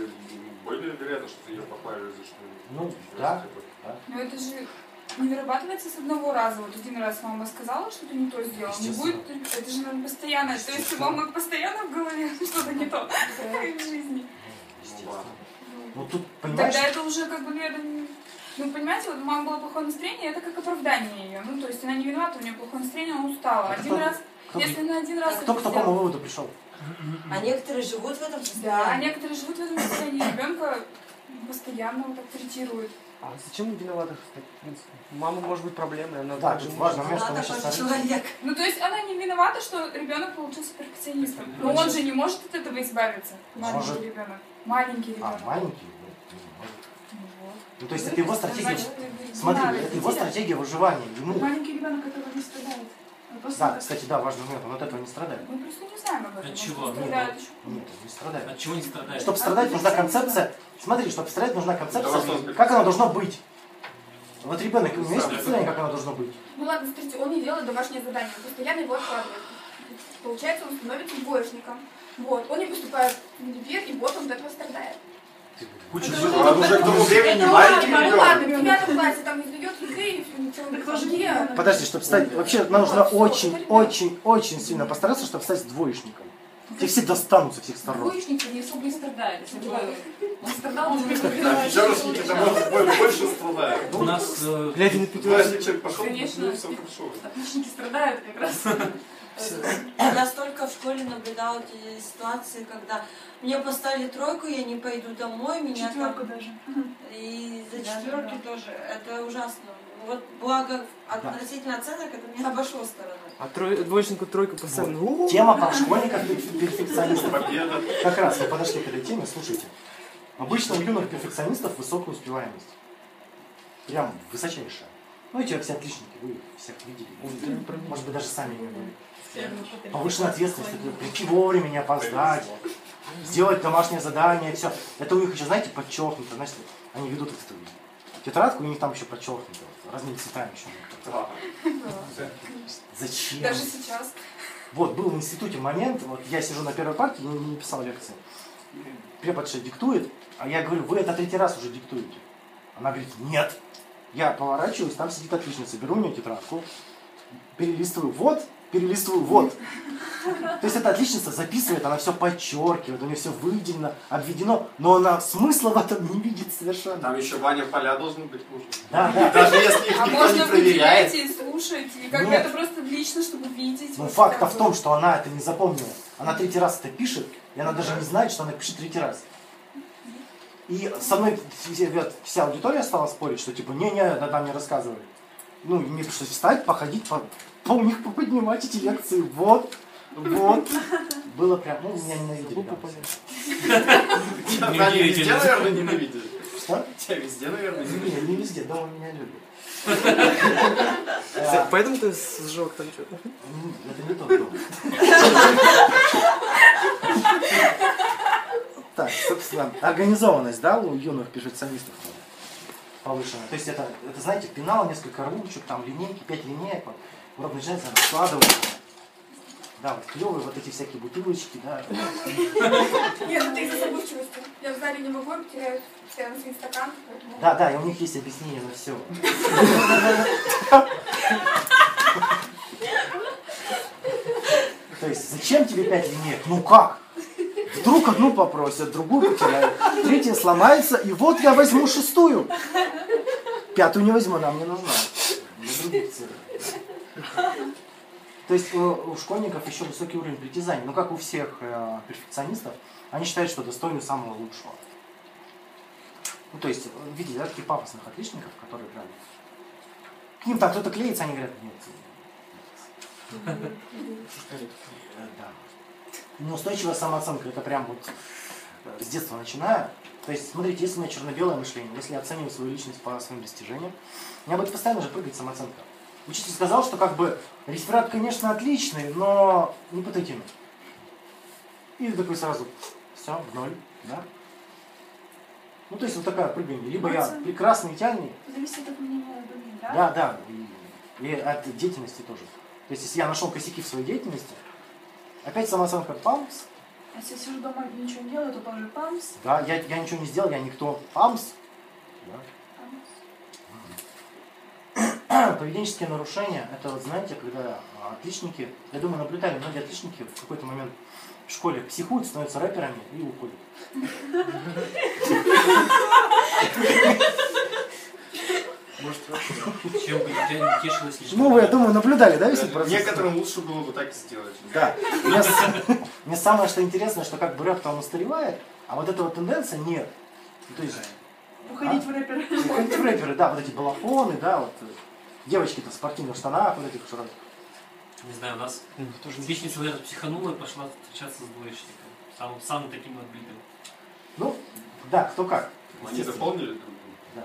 S3: более вероятно, что ты ее похвалишь, что
S1: Ну, да.
S4: Но это же не вырабатывается с одного раза. Вот один раз мама сказала, что ты не то сделал. Не будет, это же наверное, постоянно. То есть у мамы постоянно в голове (laughs) что-то не то в жизни.
S1: Ну, тут, понимаешь,
S4: Тогда это уже как бы, ну, это не- ну, понимаете, вот у мамы было плохое настроение, это как оправдание ее. Ну, то есть она не виновата, у нее плохое настроение, она устала.
S1: А
S4: Один
S1: кто-
S4: раз,
S1: кто,
S4: если она один раз
S1: кто
S4: это
S1: к такому
S4: сделала-
S1: выводу пришел?
S5: А некоторые живут в этом
S4: Да, а
S5: состоянии.
S4: некоторые живут в этом состоянии, ребенка постоянно вот так третируют.
S8: А зачем виновата, кстати, в принципе? У мамы может быть проблемы, она
S1: Да,
S8: также может-
S1: важно что
S5: Она такой человек.
S4: Ну, то есть она не виновата, что ребенок получился перфекционистом. Но он же не может от этого избавиться. Маленький
S1: Может.
S4: ребенок. Маленький
S1: А,
S4: ребенок.
S1: маленький? Ну, может.
S4: Ну
S1: то есть это его стратегия... Смотри, это его стратегия выживания. Ему...
S4: Маленький ребенок от этого не страдает. Просто
S1: Да, кстати, да, важный момент, он от этого не страдает.
S4: Мы просто не знаем об этом.
S6: От чего?
S4: Страдают еще.
S1: Нет, он не страдает.
S6: От чего не страдает?
S1: Чтобы страдать, нужна концепция. Смотри, чтобы страдать, нужна концепция, как оно должно быть. Вот ребенок, у меня есть представление, как оно должно быть.
S9: Ну ладно, смотрите, он не делает домашнее задание, он постоянно его откладывает. Получается, он становится двоечником. Вот, он не поступает в универ, и вот он от этого страдает.
S6: Куча.
S3: А уже к тому времени
S9: Ну
S3: маленький
S9: ладно, ну ладно, в
S3: ребенок.
S9: девятом классе там не сдает ЕГЭ, и все, ничего не
S4: тоже
S9: где?
S4: не
S1: Подожди, чтобы стать... Вообще, нам нужно очень, очень, очень сильно постараться, чтобы стать двоечником. Тебе все достанутся всех сторон.
S2: Двоечник не особо и бы он страдал, он
S3: пятерочники там больше страдают.
S6: У нас
S8: Глядя на пятерку.
S3: если человек пошел,
S2: Конечно.
S3: ну, все хорошо.
S2: Отличники страдают как раз.
S5: Я столько в школе наблюдала эти ситуации, когда мне поставили тройку, я не пойду домой, меня
S4: Четверку
S5: там...
S4: даже.
S5: И за
S2: Да,
S5: четверки
S2: да.
S5: тоже. Это ужасно. Вот благо относительно оценок это не обошло стороной.
S8: А трой- двоечнику тройку поставили. У-у-у.
S1: Тема про школьников перфекционистов. Как раз мы подошли к этой теме, слушайте. Обычно у юных перфекционистов высокая успеваемость. Прям высочайшая. Ну, эти все отличники, вы их всех видели. Может быть, даже сами не были. Повышенная ответственность, это прийти вовремя, не опоздать, сделать домашнее задание, все. Это у них еще, знаете, подчеркнуто, знаете, они ведут эту тетрадку, и у них там еще подчеркнуто, вот, разными цветами еще. (laughs) Зачем?
S4: Даже сейчас.
S1: Вот, был в институте момент, вот я сижу на первой парте, не, не писал лекции. Преподша диктует, а я говорю, вы это третий раз уже диктуете. Она говорит, нет. Я поворачиваюсь, там сидит отличница, беру у нее тетрадку, перелистываю, вот, перелистываю, вот. То есть эта отличница записывает, она все подчеркивает, у нее все выделено, обведено, но она смысла в этом не видит совершенно.
S3: Там еще Ваня поля должны быть нужны.
S1: Да, да.
S3: Даже если их
S4: А
S3: никто не
S4: можно
S3: проверяет.
S4: и слушать, и как бы это просто лично, чтобы видеть.
S1: Но
S4: вот
S1: факт в том, что она это не запомнила. Она третий раз это пишет, и она даже не знает, что она пишет третий раз. И со мной вся, аудитория стала спорить, что типа, не-не, да там не рассказывали. Ну, мне пришлось встать, походить, по, по у них поподнимать эти лекции. Вот, вот. Было прям, ну, меня ненавидели.
S3: Тебя везде, наверное, ненавидели.
S1: Что?
S3: Тебя везде, наверное, ненавидели.
S1: Не, не везде, дома меня любят.
S8: За- Поэтому ты сжег там что-то.
S1: Это не тот дом. Так, собственно, организованность, да, у юных перфекционистов повышенная. То есть это, это, знаете, пенал, несколько ручек, там линейки, пять линеек, вот, урок начинается, раскладывать. Да, вот клевые вот эти всякие бутылочки, да.
S9: Нет, это из-за забывчивости. Я в зале не могу, я постоянно свои стаканы, поэтому...
S1: Да, да, и у них есть объяснение на все. То есть, зачем тебе пять линеек? Ну как? Вдруг одну попросят, другую потеряют, третья сломается, и вот я возьму шестую. Пятую не возьму, она мне нужна. Для других целей. То есть у, школьников еще высокий уровень притязаний. Ну, как у всех э, перфекционистов, они считают, что достойны самого лучшего. Ну, то есть, э, видите, да, таких пафосных отличников, которые прям... К ним там кто-то клеится, они говорят, нет. Э, Да. Неустойчивая самооценка, это прям вот с детства начиная. То есть, смотрите, если у меня черно-белое мышление, если я оцениваю свою личность по своим достижениям, у меня будет постоянно же прыгать самооценка. Учитель сказал, что как бы реферат, конечно, отличный, но не по теме. И такой сразу, все, в ноль, да? Ну, то есть вот такая прыгание. Либо я прекрасный, идеальный,
S4: Зависит от мнения других, да?
S1: да, да, и, и от деятельности тоже. То есть, если я нашел косяки в своей деятельности, опять самооценка памс,
S4: А если я сижу дома ничего не делаю, то тоже памс.
S1: да, я, я ничего не сделал, я никто, памс, да. Поведенческие нарушения, это вот знаете, когда а, отличники, я думаю, наблюдали, многие отличники в какой-то момент в школе психуют, становятся рэперами и уходят.
S7: Может.
S6: Чем бы тебя не тешилось лишь
S1: Ну, вы, я думаю, наблюдали, да, весь этот процесс?
S3: Некоторым лучше было бы так сделать.
S1: Да. Мне, мне самое что интересно, что как бы рэп-то он устаревает, а вот эта вот тенденция нет. То есть,
S4: Уходить в рэперы.
S1: уходить в рэперы, да, вот эти балахоны, да, вот э, девочки-то в спортивных штанах, вот этих широких.
S6: Не знаю, у нас
S8: Тоже
S6: отличница наверное, психанула и пошла встречаться с двоечником. Самым, самым таким отбитым.
S1: Ну, да, кто как.
S3: Они дополнили друг друга.
S1: Да.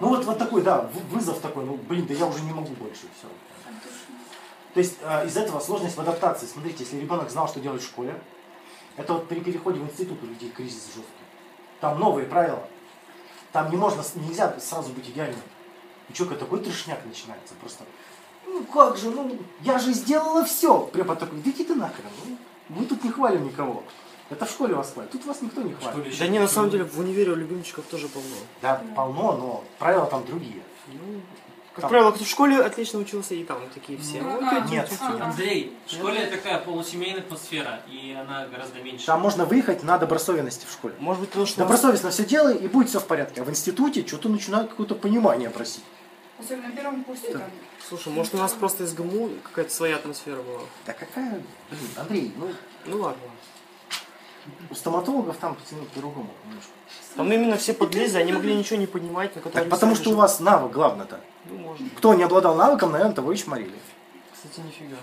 S1: Ну вот, вот такой, да, вы- вызов такой, ну блин, да я уже не могу больше, все. То есть э, из этого сложность в адаптации. Смотрите, если ребенок знал, что делать в школе, это вот при переходе в институт у людей кризис жесткий. Там новые правила. Там не можно, нельзя сразу быть идеальным. И что, такой трешняк начинается просто. Ну как же, ну я же сделала все. Препод такой, да иди ты нахрен. ну, мы тут не хвалим никого. Это в школе вас хвалят, тут вас никто не хвалит.
S6: ли
S8: Да не, на самом деле в универе у любимчиков тоже полно.
S1: Да, полно, но правила там другие.
S8: Ну, как
S1: Там-
S8: правило, кто в школе отлично учился, и там такие все.
S4: Ну,
S8: Вот
S4: а,
S1: нет.
S4: Ага.
S6: Андрей, в школе такая полусемейная атмосфера, и она гораздо меньше.
S1: Там можно выехать на добросовестности в школе.
S8: Может быть, потому что...
S1: Добросовестно все делай, и будет все в порядке. А в институте что-то начинают какое-то понимание просить.
S4: Особенно на первом курсе
S8: Да.
S4: там.
S8: Слушай, может у нас просто из ГМУ какая-то своя атмосфера была?
S1: Да какая, блин, Андрей, ну,
S8: Ну ладно.
S1: у стоматологов там по-другому немножко.
S8: Там именно все подлезли, они могли ничего не понимать, на
S1: Так потому что у вас навык главное-то.
S8: Ну, может.
S1: Кто не обладал навыком, наверное, того и чморили.
S8: Кстати, нифига.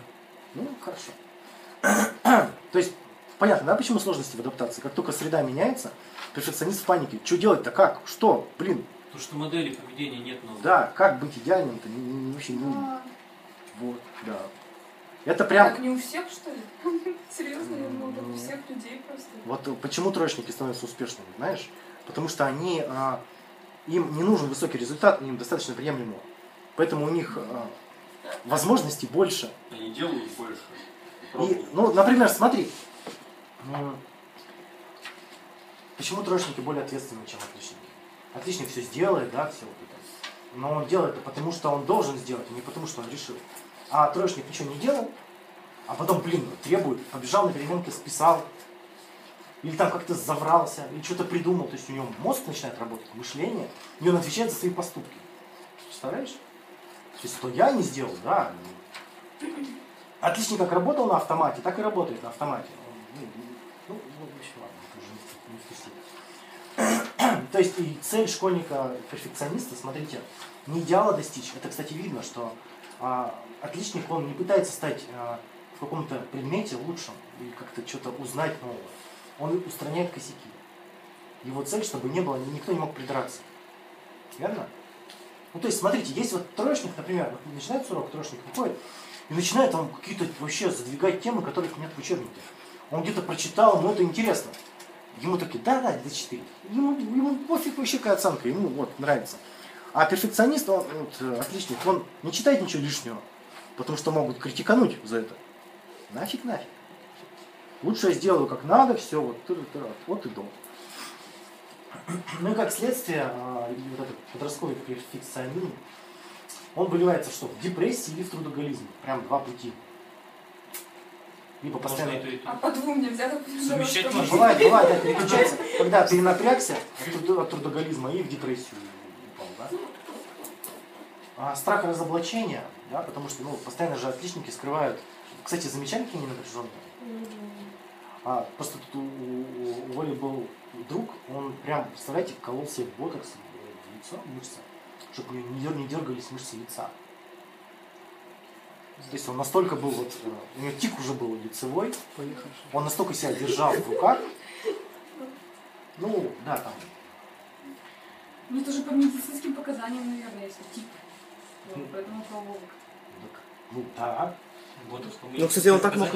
S1: Ну, хорошо. То есть, понятно, да, почему сложности в адаптации? Как только среда меняется, перфекционист в панике. Что делать-то? Как? Что? Блин,
S6: Потому что модели поведения нет новых.
S1: да, как быть идеальным-то? Не- не- не- Вообще не...
S4: А,
S1: Вот, да. Это прям...
S4: Так не у всех, что ли? (laughs) Серьезно, я думала, у всех людей просто.
S1: Вот почему троечники становятся успешными, знаешь? Потому что они, а, им не нужен высокий результат, им достаточно приемлемого. Поэтому у них а, возможностей больше.
S3: Они делают больше.
S1: И, ну, например, смотри, почему троечники более ответственны, чем отличники? Отличник все сделает, да, все вот это. Но он делает это потому, что он должен сделать, а не потому, что он решил. А троечник ничего не делал, а потом, блин, требует, побежал на переменке, списал, или там как-то заврался, или что-то придумал, то есть у него мозг начинает работать, мышление, и он отвечает за свои поступки. Представляешь? То есть, что я не сделал, да. Отличник как работал на автомате, так и работает на автомате. Ну, ну, ну, в общем, ладно, уже не. То есть и цель школьника-перфекциониста, смотрите, не идеала достичь. Это, кстати, видно, что а, отличник, он не пытается стать а, в каком-то предмете лучшим или как-то что-то узнать новое. Он устраняет косяки. Его цель, чтобы не было, никто не мог придраться. Верно? Ну, то есть, смотрите, есть вот троечник, например, начинается урок, троечник выходит, и начинает он какие-то вообще задвигать темы, которых нет в учебнике. Он где-то прочитал, ему это интересно. Ему такие, да, да, это 4. Ему, ему пофиг вообще какая оценка, ему вот нравится. А перфекционист, он, вот, отличник, он не читает ничего лишнего, потому что могут критикануть за это. Нафиг, нафиг. Лучше я сделаю как надо, все, вот, тыры, тыры, вот и дом. Ну и как следствие, а, вот этот подростковый перфекционизм, он выливается что? В депрессии или в трудоголизм. Прям два пути. Либо
S6: Можно
S1: постоянно...
S6: и то, и то.
S4: А по двум нельзя так
S6: Совмещать можно.
S1: Бывает, бывает, да, переключается, когда перенапрягся от, труд- от трудоголизма и в депрессию упал, да? А страх разоблачения, да, потому что, ну, постоянно же отличники скрывают. Кстати, замечали, какие они напряженные? А, просто тут у, у- у Оли был друг, он прям, представляете, колол себе ботокс в лицо, мышцы, чтобы не, дер- не дергались мышцы лица. То есть он настолько был вот, э, у него тик уже был лицевой, он настолько себя держал в руках, ну, да, там,
S2: Ну, это же по медицинским показаниям, наверное, если тип. Вот, поэтому
S1: так, ну, да,
S6: Ботокс, по
S8: Ну, кстати, он так мог-.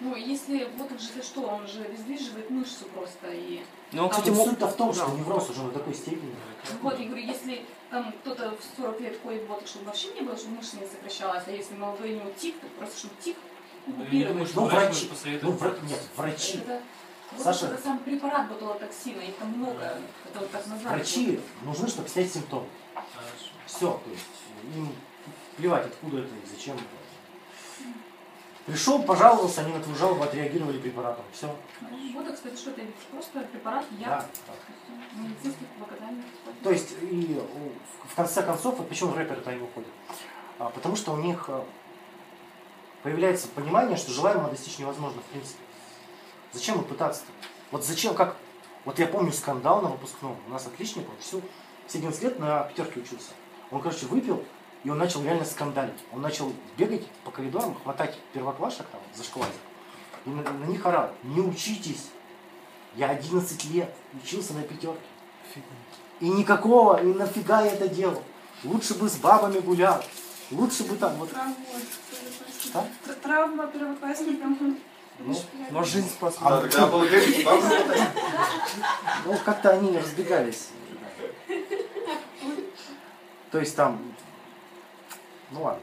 S2: Ну, если вот он же что, он же обездвиживает мышцу просто и...
S8: Ну, кстати, мог...
S1: суть-то в том, что невроз уже на такой степени.
S2: Вот, я говорю, если там кто-то в 40 лет ходит вот, чтобы вообще не было, чтобы мышца не сокращалась, а если молодой у него тик, то просто чтобы тик
S6: Ну,
S2: купировать.
S1: Ну,
S6: врач
S1: врачи, ну,
S6: посоветовать.
S1: вра- нет, врачи,
S2: Это, вот
S1: Саша-
S2: это сам препарат ботулотоксина, их там много, это вот так назвали.
S1: врачи нужны, чтобы снять симптомы.
S6: Хорошо.
S1: Все, то есть им плевать, откуда это и зачем это. Пришел, пожаловался, они на твою жалобу отреагировали препаратом. Все.
S2: Ну, Ботокс, это что, это просто препарат, яд,
S1: да.
S2: медицинских показаний.
S1: То есть, и в конце концов, вот почему рэперы-то они уходят? А, потому что у них а, появляется понимание, что желаемого достичь невозможно в принципе. Зачем им пытаться-то? Вот зачем, как... Вот я помню скандал на выпускном. У нас отличник, он всю, все 11 лет на пятерке учился. Он, короче, выпил, и он начал реально скандалить. Он начал бегать по коридорам, хватать первоклашек там, за шквалик. И на, на них орал. Не учитесь. Я 11 лет учился на пятерке. И никакого, и нафига я это делал? Лучше бы с бабами гулял. Лучше бы там вот...
S4: Травма,
S1: Что?
S4: Тр- Травма первоклассника.
S1: Ну,
S8: Может, жизнь спас.
S3: Да, тогда вам.
S1: ну, как-то они разбегались. (laughs) То есть там... Ну ладно.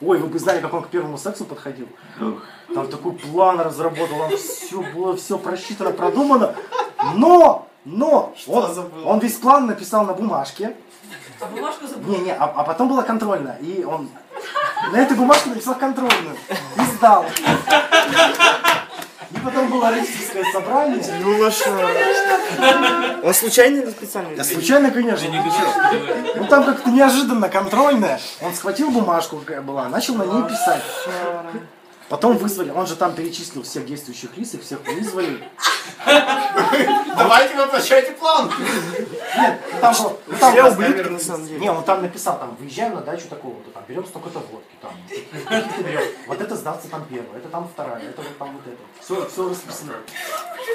S1: Ой, вы бы знали, как он к первому сексу подходил. Там такой план разработал, там все было, все просчитано, продумано. Но, но, он,
S3: забыл?
S1: он весь план написал на бумажке.
S5: А бумажку забыл.
S1: Не-не, а, а потом была контрольная. И он на этой бумажке написал контрольную. И сдал. И потом было родительское собрание.
S8: Ну, лошара. Он случайно или специально?
S1: Да случайно, конечно. Ну там как-то неожиданно контрольная. Он схватил бумажку, какая была, начал на ней писать. Потом вызвали, он же там перечислил всех действующих лиц, их всех вызвали.
S3: Давайте воплощайте план.
S1: Нет, ну там был, ну, там
S8: Все ублюдки, на самом деле.
S1: Не, он там написал, там, выезжаем на дачу такого-то, там, берем столько-то водки, там. Вот это сдастся там первое, это там вторая, это вот там вот это. Все, все расписано.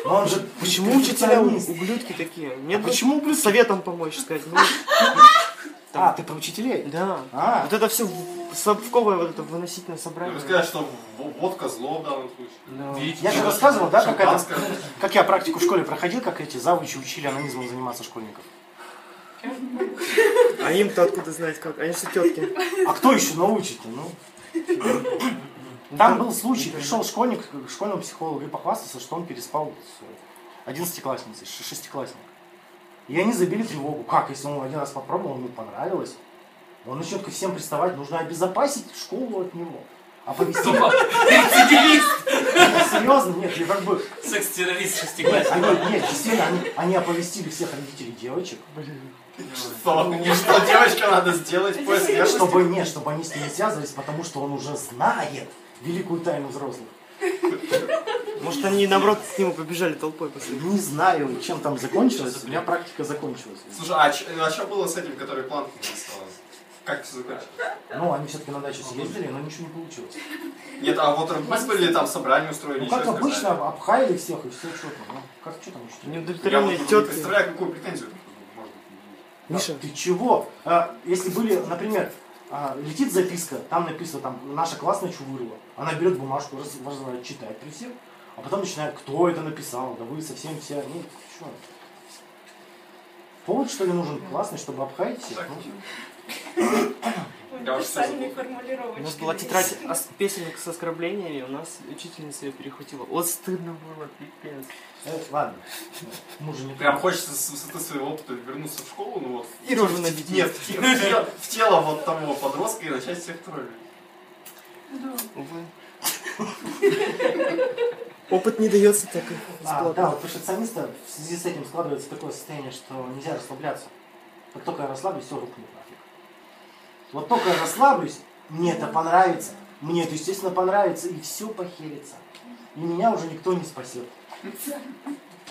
S1: Но он же
S8: Почему учителя ублюдки такие? Нет,
S1: А почему ублюдки?
S8: Советом помочь сказать. (laughs) Ну,
S1: А, ты про учителей?
S8: да.
S1: А.
S8: Вот это все совковое вот это выносить на
S3: Я
S8: собрание.
S3: бы сказать, что водка зло в данном случае.
S8: Да.
S6: Видите,
S1: Я же рассказывал, да, как, это, как я практику в школе проходил, как эти завучи учили анонизмом заниматься школьников.
S8: А им-то откуда знать как? Они все тетки.
S1: А кто еще научит-то, ну? Там был случай, пришел школьник к школьному психологу и похвастался, что он переспал с одиннадцатиклассницей, шестиклассник. И они забили тревогу. Как, если он один раз попробовал, ему понравилось? Он начнет ко всем приставать, нужно обезопасить школу от него. Оповестить.
S6: Рецидивист,
S1: Серьезно, нет, я как бы...
S6: секс-террорист шестиклассник.
S1: Они, нет, действительно, они, они оповестили всех родителей девочек,
S3: Что? И что девочка надо сделать после
S1: чтобы нет, чтобы они с ним не связывались, потому что он уже знает великую тайну взрослых.
S8: Может, они, наоборот, к нему побежали толпой после этого.
S1: Не знаю, чем там закончилось. У меня практика закончилась.
S3: Слушай, а, ч- а что было с этим, который планку не осталось? Как все закончилось?
S1: Ну, они все-таки на дачу съездили, но ничего не получилось.
S3: Нет, а вот вызвали там собрание устроили,
S1: Ну, как
S3: сказали?
S1: обычно, обхаяли всех и все что-то. Ну, как что там еще?
S3: Я
S8: Неудовлетворенные
S3: вот не
S8: тетки.
S3: представляю, какую претензию может быть.
S8: Миша,
S1: Ты чего? А, если были, например, а, летит записка, там написано, там, наша классная чувырла. Она берет бумажку, раз, раз- читает при всех, а потом начинает, кто это написал, да вы совсем все, ну, что? Повод, что ли, нужен классный, чтобы обхаять всех? Ну,
S8: у нас была тетрадь ос- песенок с оскорблениями, у нас учительница ее перехватила. Вот стыдно было, пипец.
S1: э, ладно. Мы же не
S3: Прям хочется с высоты своего опыта вернуться в школу, ну вот.
S8: И рожу набить.
S3: Нет, в, те- в те- в тело вот того подростка и начать всех троллить.
S8: Увы. (laughs) Опыт не дается так
S1: А, да, у перфекциониста в связи с этим складывается такое состояние, что нельзя расслабляться. Как только я расслаблюсь, все рухнет нафиг. Вот только я расслаблюсь, мне это понравится, мне это, естественно, понравится, и все похерится. И меня уже никто не спасет.